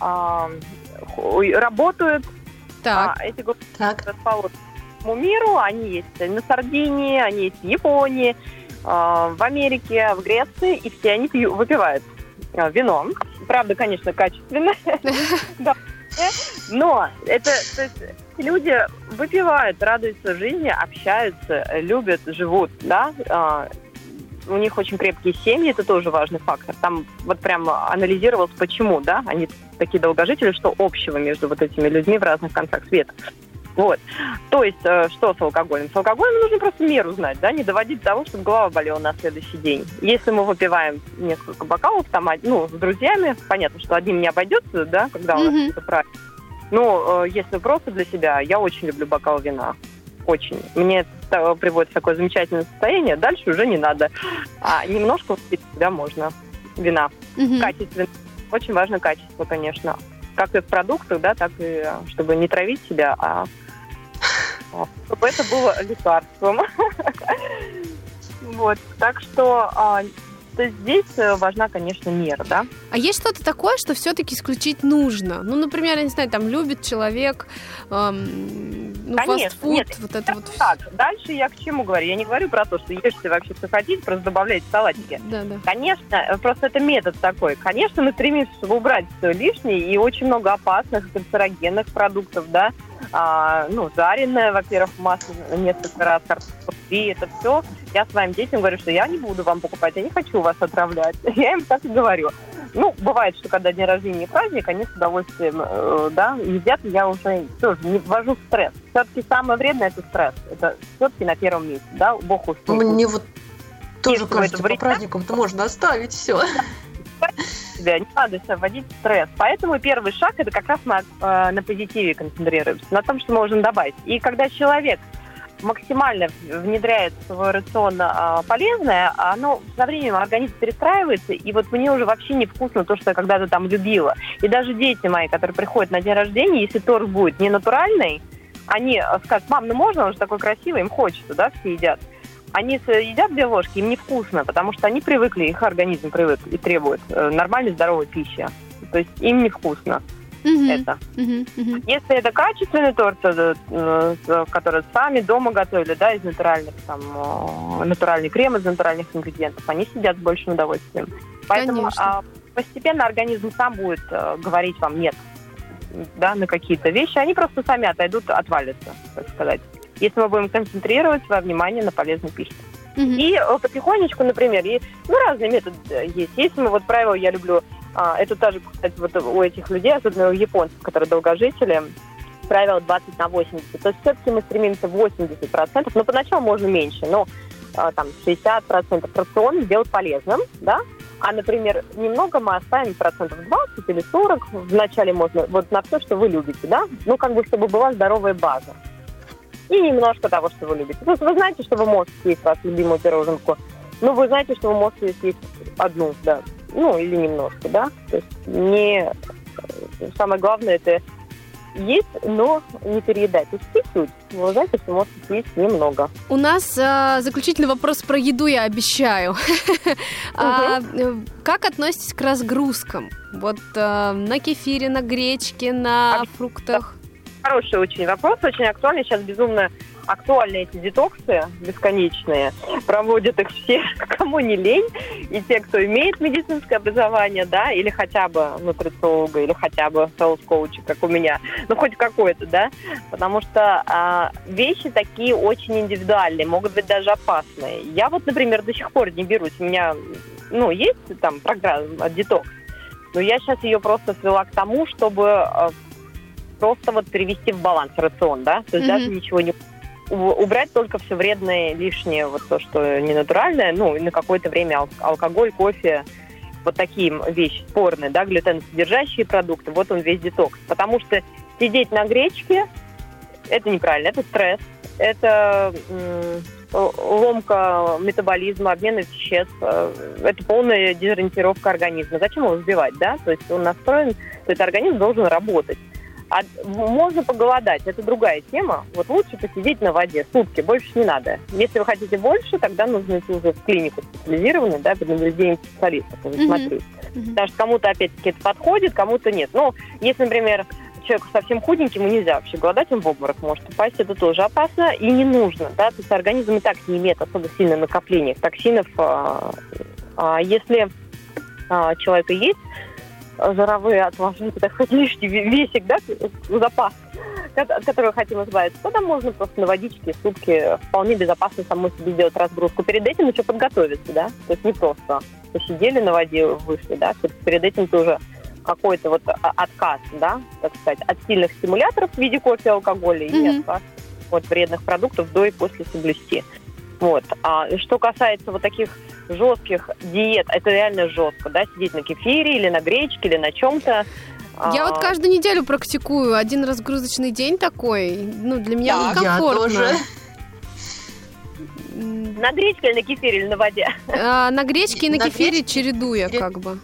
работают. Так. А, эти группы так. расположены по миру. Они есть на Сардинии, они есть в Японии, а, в Америке, в Греции, и все они пью, выпивают а, вино. Правда, конечно, качественное. Но это, то есть, люди выпивают, радуются жизни, общаются, любят, живут, да, а, у них очень крепкие семьи, это тоже важный фактор. Там вот прям анализировалось, почему, да, они такие долгожители, что общего между вот этими людьми в разных концах света. Вот. То есть, э, что с алкоголем? С алкоголем нужно просто меру знать, да, не доводить до того, чтобы голова болела на следующий день. Если мы выпиваем несколько бокалов, там, ну, с друзьями, понятно, что одним не обойдется, да, когда у нас mm-hmm. это правильно. Ну, э, если просто для себя, я очень люблю бокал вина очень. Мне это приводит в такое замечательное состояние, дальше уже не надо. А немножко всегда можно. Вина. Угу. Качественно. Очень важно качество, конечно. Как и в продуктах, да, так и чтобы не травить себя, а, а чтобы это было лекарством. Вот. Так что а, здесь э, важна, конечно, мера, да. А есть что-то такое, что все-таки исключить нужно? Ну, например, я не знаю, там любит человек, эм, ну, Конечно, фастфуд, нет, вот это вот. Так, дальше я к чему говорю? Я не говорю про то, что ешьте вообще что хотите, просто добавляйте салатики. Да, да. Конечно, э, просто это метод такой. Конечно, мы стремимся, чтобы убрать все лишнее, и очень много опасных канцерогенных продуктов, да. А, ну, жареное, во-первых, в масле несколько раз, картошка фри, это все. Я своим детям говорю, что я не буду вам покупать, я не хочу вас отравлять. Я им так и говорю. Ну, бывает, что когда день рождения и праздник, они с удовольствием, э, да, едят, я уже тоже не ввожу в стресс. Все-таки самое вредное – это стресс. Это все-таки на первом месте, да, бог уж. Мне вот тоже кажется, по праздникам-то можно оставить все. Себя, не надо себя вводить в стресс. Поэтому первый шаг это как раз на, э, на позитиве концентрируемся, на том, что можно добавить. И когда человек максимально внедряет в свой рацион а, полезное, оно со временем организм перестраивается, и вот мне уже вообще не вкусно то, что я когда-то там любила. И даже дети мои, которые приходят на день рождения, если торт будет не натуральный, они э, скажут, мам, ну можно, он же такой красивый, им хочется, да, все едят. Они едят две ложки, им невкусно, потому что они привыкли, их организм привык и требует э, нормальной здоровой пищи. То есть им невкусно это. Если это качественный торт, э, э, который сами дома готовили, да, из натуральных, там, натуральный крем из натуральных ингредиентов, они сидят с большим удовольствием. Поэтому а, постепенно организм сам будет э, говорить вам нет, да, на какие-то вещи, они просто сами отойдут, отвалятся, так сказать. Если мы будем концентрировать свое внимание на полезной пище. Мгм. И э, потихонечку, например, и, ну, разные методы э, есть. Если мы, вот правило, я люблю, а, это тоже, кстати, вот у этих людей, особенно у японцев, которые долгожители, правило 20 на 80. То есть все-таки мы стремимся 80%, но поначалу можно меньше, но а, там 60% рацион сделать полезным, да, а, например, немного мы оставим процентов 20 или 40, вначале можно, вот на все, что вы любите, да, ну, как бы, чтобы была здоровая база. И немножко того, что вы любите. То есть вы знаете, что вы можете съесть вашу любимую пироженку, ну, вы знаете, что вы можете съесть одну, да, ну, или немножко, да, то есть не... э, Самое главное, это есть, но не переедать. То есть чуть-чуть. Вы знаете, что можете съесть немного. У нас а, заключительный вопрос про еду, я обещаю. А, э, Как относитесь к разгрузкам? Вот а, на кефире, на гречке, на А, фруктах. Хороший очень вопрос, очень актуальный. Сейчас безумно актуальны эти детоксы бесконечные. Проводят их все, кому не лень. И те, кто имеет медицинское образование, да, или хотя бы нутрициолога, или хотя бы селс-коуча, как у меня. Ну, хоть какой-то, да. Потому что а, вещи такие очень индивидуальные, могут быть даже опасные. Я вот, например, до сих пор не берусь. У меня, ну, есть там программа детокс, но я сейчас ее просто свела к тому, чтобы а, просто вот перевести в баланс рацион, да, то есть Мгм. даже ничего не убрать только все вредное, лишнее, вот то, что не натуральное, ну, и на какое-то время ал- алкоголь, кофе, вот такие вещи спорные, да, глютеносодержащие продукты, вот он весь детокс. Потому что сидеть на гречке, это неправильно, это стресс, это м, ломка метаболизма, обмена веществ, э, это полная дезориентировка организма. Зачем его сбивать, да? То есть он настроен, то есть организм должен работать. А можно поголодать, это другая тема. Вот лучше посидеть на воде сутки, больше не надо. Если вы хотите больше, тогда нужно идти уже в клинику специализированную, да, под наблюдением специалистов уже Мгм. смотреть. Мгм. Потому что кому-то, опять-таки, это подходит, кому-то нет. Ну, если, например, человеку совсем худенький, ему нельзя вообще голодать, он в обморок может упасть, это тоже опасно и не нужно, да, то есть организм и так не имеет особо сильного накопления токсинов. А, а если а, человека есть жировые отложения, так сказать, лишний ве- весик, да, запас, от от которого хотим избавиться, то там можно просто на водичке сутки вполне безопасно самой себе сделать разгрузку. Перед этим еще подготовиться, да, то есть не просто посидели на воде, вышли, да, перед этим тоже какой-то вот отказ, да, так сказать, от сильных стимуляторов в виде кофе, алкоголя и отказ от вредных продуктов до и после соблюсти. Вот. А что касается вот таких жестких диет, это реально жестко, да, сидеть на кефире или на гречке или на чем-то. Я А, вот каждую неделю практикую один разгрузочный день такой. Ну, для меня Я некомфортно. тоже. М, На гречке или на кефире или на воде? а, на гречке и на На кефире гречке, чередуя, как бы.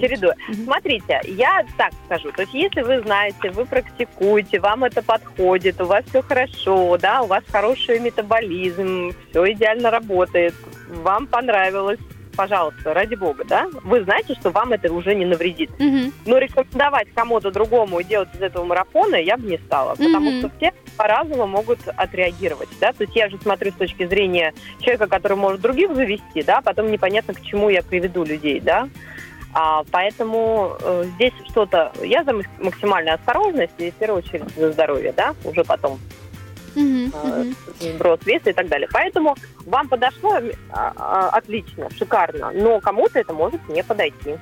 Чередуя. Мгм. Смотрите, я так скажу. То есть, если вы знаете, вы практикуете, вам это подходит, у вас все хорошо, да, у вас хороший метаболизм, все идеально работает, вам понравилось, пожалуйста, ради бога, да, вы знаете, что вам это уже не навредит. Мгм. Но рекомендовать кому-то другому и делать из этого марафона я бы не стала, потому Мгм. что все по-разному могут отреагировать, да, то есть я же смотрю с точки зрения человека, который может других завести, да, потом непонятно, к чему я приведу людей, да, а, поэтому э, здесь что-то, я за мак- максимальную осторожность и в первую очередь за здоровье, да, уже потом э, Мгм. сброс веса и так далее. Поэтому вам подошло а, а, отлично, шикарно, но кому-то это может не подойти.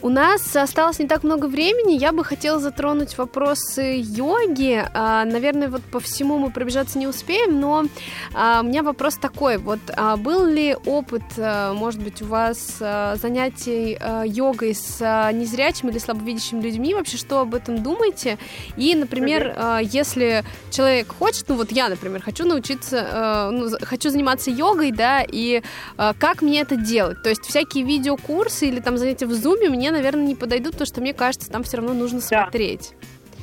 У нас осталось не так много времени. Я бы хотела затронуть вопросы йоги. А, Наверное, вот по всему мы пробежаться не успеем, но а, у меня вопрос такой. Вот а, был ли опыт, может быть, у вас занятий йогой с незрячими или слабовидящими людьми? Вообще, что об этом думаете? И, например, а, если человек хочет, ну вот я, например, хочу научиться, ну, хочу заниматься йогой, да, и как мне это делать? То есть всякие видеокурсы или там занятия в зуме мне, наверное, не подойдут, потому что мне кажется, там все равно нужно Да. смотреть.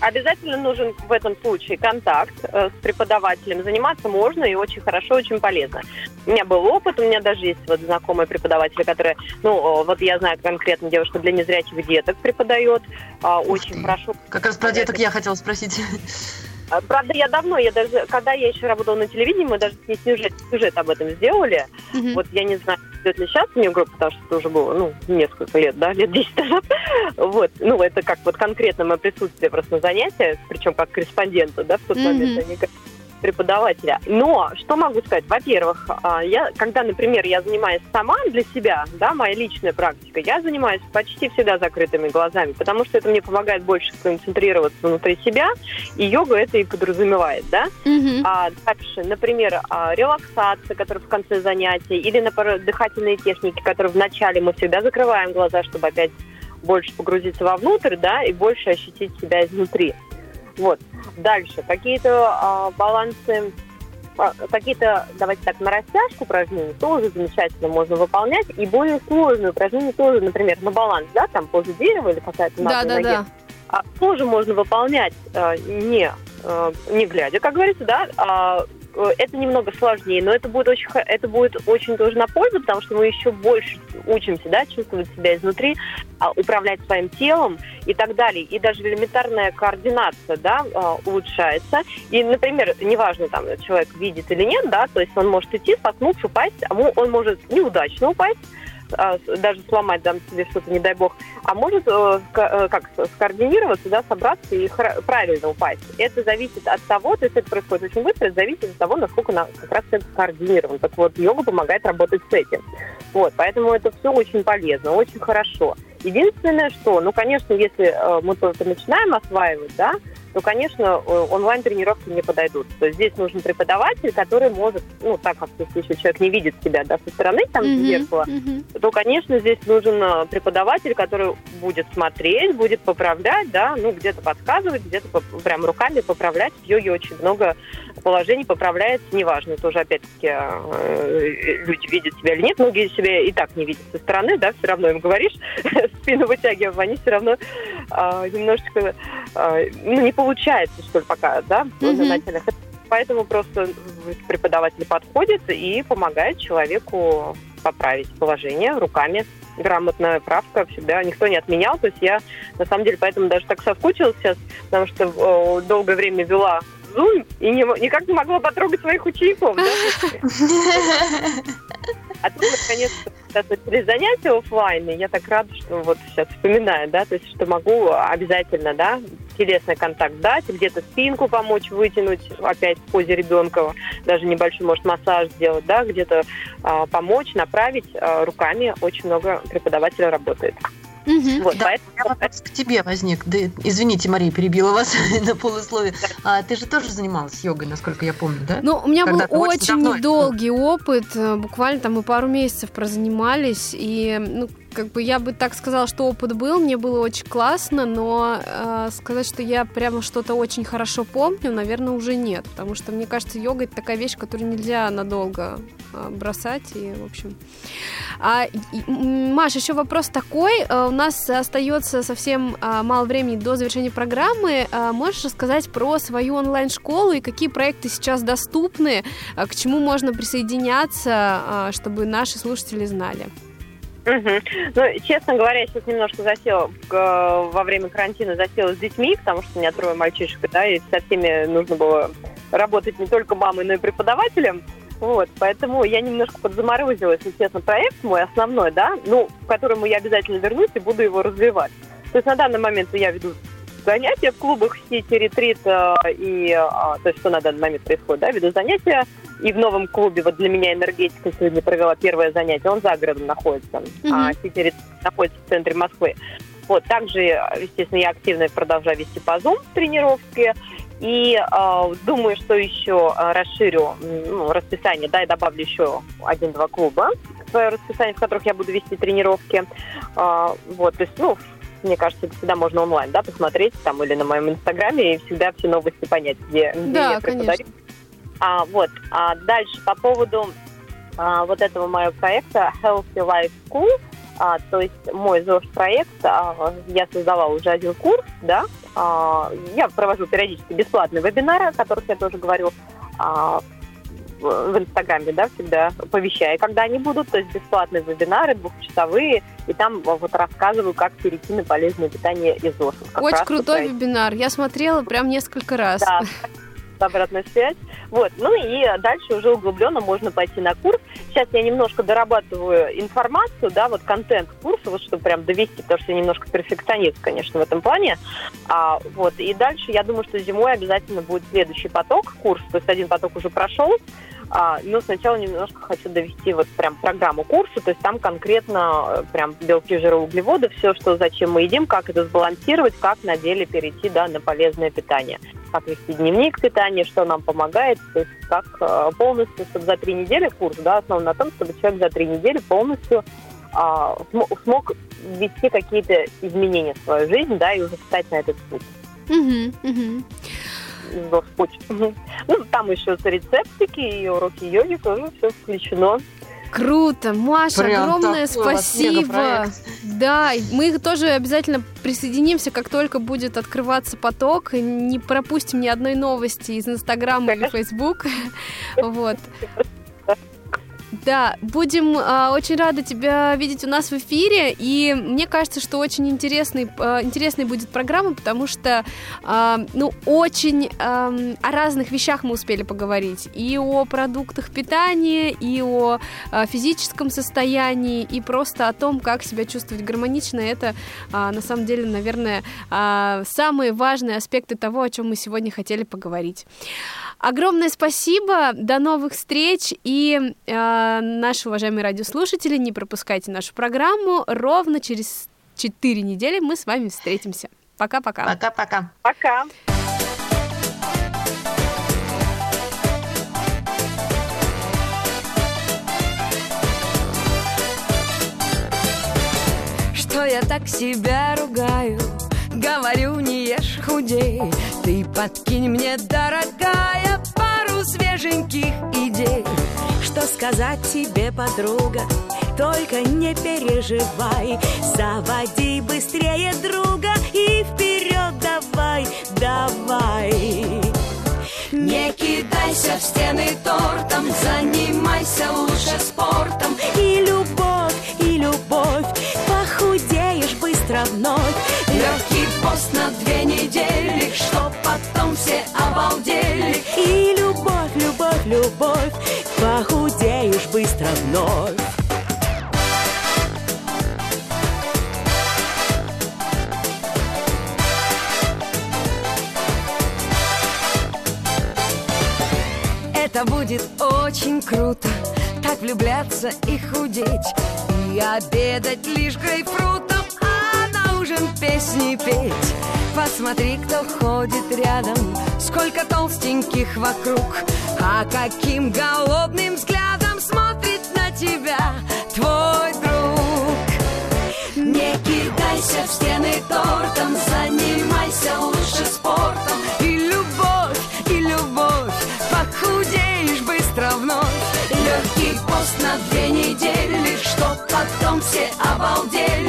Обязательно нужен в этом случае контакт э, с преподавателем. Заниматься можно и очень хорошо, очень полезно. У меня был опыт, у меня даже есть вот знакомые преподаватели, которые, ну, э, вот я знаю конкретно девушка для незрячих деток преподает, а, очень ты. хорошо Как раз про деток я хотела спросить. А, Правда, я давно, я даже, когда я еще работала на телевидении, мы даже с ней сюжет, сюжет об этом сделали. Мгм. Вот я не знаю, идет ли сейчас у нее группа, потому что это уже было, ну, несколько лет, да, лет 10 назад. Вот, ну, это как вот конкретно мое присутствие просто на занятиях, причем как корреспондента, да, в тот момент, а не как преподавателя. Но что могу сказать? Во-первых, а, я, когда, например, я занимаюсь сама для себя, да, моя личная практика, я занимаюсь почти всегда закрытыми глазами, потому что это мне помогает больше концентрироваться внутри себя, и йога это и подразумевает, да. Мгм. А дальше, например, а, релаксация, которая в конце занятия, или, например, дыхательные техники, которые в начале мы всегда закрываем глаза, чтобы опять больше погрузиться вовнутрь, да, и больше ощутить себя изнутри. Вот. Дальше. Какие-то а, балансы, а, какие-то, давайте так, на растяжку упражнения тоже замечательно можно выполнять. И более сложные упражнения тоже, например, на баланс, да, там поза дерева или какая-то Да, на да, ноге да. а, тоже можно выполнять а, не, а, не глядя, как говорится, да. а, это немного сложнее, но это будет очень, это будет очень тоже на пользу, потому что мы еще больше учимся, да, чувствовать себя изнутри, а, управлять своим телом и так далее. И даже элементарная координация, да, а, улучшается. И, например, неважно, там, человек видит или нет, да, то есть он может идти, споткнуться, упасть, а он может неудачно упасть, даже сломать там себе что-то, не дай бог, а может э, э, как скоординироваться, да, собраться и правильно упасть. Это зависит от того, то есть это происходит очень быстро, это зависит от того, насколько на, как раз это. Так вот, йога помогает работать с этим. Вот, поэтому это все очень полезно, очень хорошо. Единственное, что, ну, конечно, если э, мы только начинаем осваивать, да, то, конечно, э, онлайн-тренировки не подойдут. То есть здесь нужен преподаватель, который может, ну, так как если человек не видит себя, да, со стороны, там, Мгм. зеркало, Мгм. то, конечно, здесь нужен э, преподаватель, который будет смотреть, будет поправлять, да, ну, где-то подсказывать, где-то поп- прям руками поправлять. В йоге очень много положений поправляется, неважно, тоже, опять-таки, э, люди видят себя или нет, многие себя и так не видят со стороны, да, все равно им говоришь, спину вытягиваем, они все равно э, немножечко, э, ну, не получается, что ли, пока, да, Мгм. начальных Поэтому просто преподаватель подходит и помогает человеку поправить положение руками. Грамотная правка всегда никто не отменял. То есть я, на самом деле, поэтому даже так соскучилась сейчас, потому что э, долгое время вела Zoom и не, никак не могла потрогать своих учеников. Да? А тут, сейчас начались занятия оффлайн, и я так рада, что вот сейчас вспоминаю, да, то есть, что могу обязательно, да, телесный контакт дать, где-то спинку помочь вытянуть, опять в позе ребенка, даже небольшой, может, массаж сделать, да, где-то а, помочь, направить а, руками. Очень много преподавателей работает. Мгм. Вот, Да, поэтому у меня вопрос к тебе возник. Да, извините, Мария, перебила вас на полусловие. А, ты же тоже занималась йогой, насколько я помню, да? Ну, у меня был Когда-то очень очень давно это недолгий опыт, э, буквально там мы пару месяцев прозанимались, и, ну, как бы я бы так сказала, что опыт был, мне было очень классно, но э, сказать, что я прямо что-то очень хорошо помню, наверное, уже нет, потому что, мне кажется, йога это такая вещь, которую нельзя надолго э, бросать, и, в общем... А, и, Маш, еще вопрос такой, э, у нас остается совсем э, мало времени до завершения программы, Э, можешь рассказать про свою онлайн-школу и какие проекты сейчас доступны, а, к чему можно присоединяться, а, чтобы наши слушатели знали. Мгм. Ну, честно говоря, я сейчас немножко засела э, во время карантина засела с детьми, потому что у меня трое мальчишек, да, и со всеми нужно было работать не только мамой, но и преподавателем. Вот, поэтому я немножко подзаморозила, если честно, проект мой основной, да, ну, к которому я обязательно вернусь и буду его развивать. То есть на данный момент я веду занятия в клубах Сити, Ретрит, э, и, э, то что на данный момент происходит, да, веду занятия, и в новом клубе, вот для меня энергетика сегодня провела первое занятие, он за городом находится, а Сити Ретрит находится в центре Москвы. Вот, также, естественно, я активно продолжаю вести по Zoom тренировки, и э, думаю, что еще э, расширю ну, расписание, да, и добавлю еще один-два клуба в свое расписание, в которых я буду вести тренировки. А, вот, то есть, ну, мне кажется, это всегда можно онлайн, да, посмотреть там или на моем инстаграме и всегда все новости понять, где, где Да, я преподаю. А, вот, а дальше по поводу а, вот этого моего проекта Healthy Life School, а, то есть мой ЗОЖ-проект, а, я создавала уже один курс, да, а, я провожу периодически бесплатные вебинары, о которых я тоже говорю а, в Инстаграме, да, всегда оповещаю, когда они будут, то есть бесплатные вебинары, двухчасовые, и там вот рассказываю, как перейти на полезное питание из. Как Очень крутой вебинар. Я смотрела прям несколько раз. да, обратная связь. Вот. Ну и дальше уже углубленно можно пойти на курс. Сейчас я немножко дорабатываю информацию, да, вот контент курса, вот чтобы прям довести, потому что я немножко перфекционист, конечно, в этом плане. А, вот. И дальше я думаю, что зимой обязательно будет следующий поток курс, то есть один поток уже прошел, а, но сначала немножко хочу довести вот прям программу курса, то есть там конкретно э, прям белки, жиры, углеводы, все, что зачем мы едим, как это сбалансировать, как на деле перейти да, на полезное питание. Как вести дневник питания, что нам помогает, то есть как э, полностью, чтобы за три недели курс, да, основан на том, чтобы человек за три недели полностью а, смо- смог ввести какие-то изменения в свою жизнь, да, и уже встать на этот путь. Мгм. Ну, там еще рецептики и уроки йоги тоже все включено. Круто, Маша, Прям огромное спасибо. Да, мы тоже обязательно присоединимся, как только будет открываться поток. И Не пропустим ни одной новости из Инстаграма или Фейсбук. Вот. Да, будем а, очень рады тебя видеть у нас в эфире, и мне кажется, что очень интересный, а, интересной будет программа, потому что, а, ну, очень ам, о разных вещах мы успели поговорить, и о продуктах питания, и о а, физическом состоянии, и просто о том, как себя чувствовать гармонично. Это, а, на самом деле, наверное, а, самые важные аспекты того, о чем мы сегодня хотели поговорить. Огромное спасибо, до новых встреч и э, наши уважаемые радиослушатели, не пропускайте нашу программу. Ровно через 4 недели мы с вами встретимся. Пока-пока. Пока-пока. Пока. Что я так себя ругаю Говорю, не ешь, худей Ты подкинь мне, дорогая Пару свеженьких идей Что сказать тебе, подруга Только не переживай Заводи быстрее друга И вперед давай, давай не кидайся в стены тортом, занимайся лучше спортом. И любовь, и любовь, похудеешь быстро вновь. Легкий пост на две недели, чтоб потом все обалдели. И любовь, любовь, похудеешь быстро вновь. Это будет очень круто Так влюбляться и худеть И обедать лишь грейпфрутом А на ужин песни петь Посмотри, кто ходит рядом Сколько толстеньких вокруг А каким голодным взглядом Смотрит на тебя твой друг? Не кидайся в стены тортом Занимайся лучше спортом. И любовь, и любовь Похудеешь быстро вновь. Легкий пост на две недели Чтоб потом все обалдели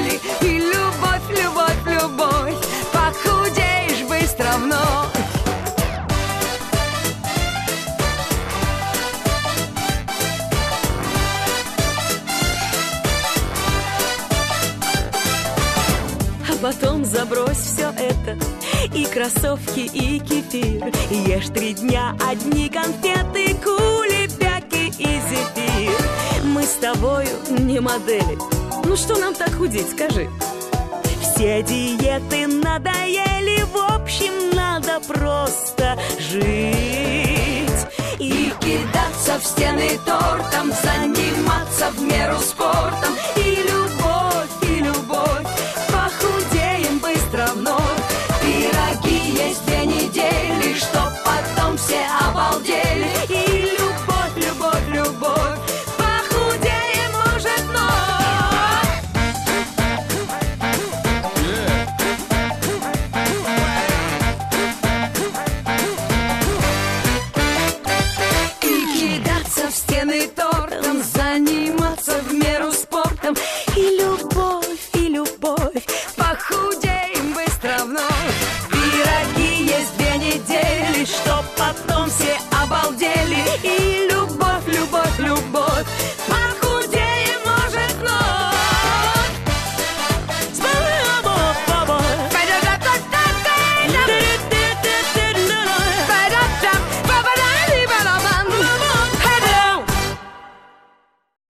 И кроссовки, и кефир Ешь три дня одни конфеты Кули, пяки и зефир Мы с тобою не модели Ну что нам так худеть, скажи все диеты надоели, в общем, надо просто жить. И кидаться в стены тортом, заниматься в меру спортом. И любовь,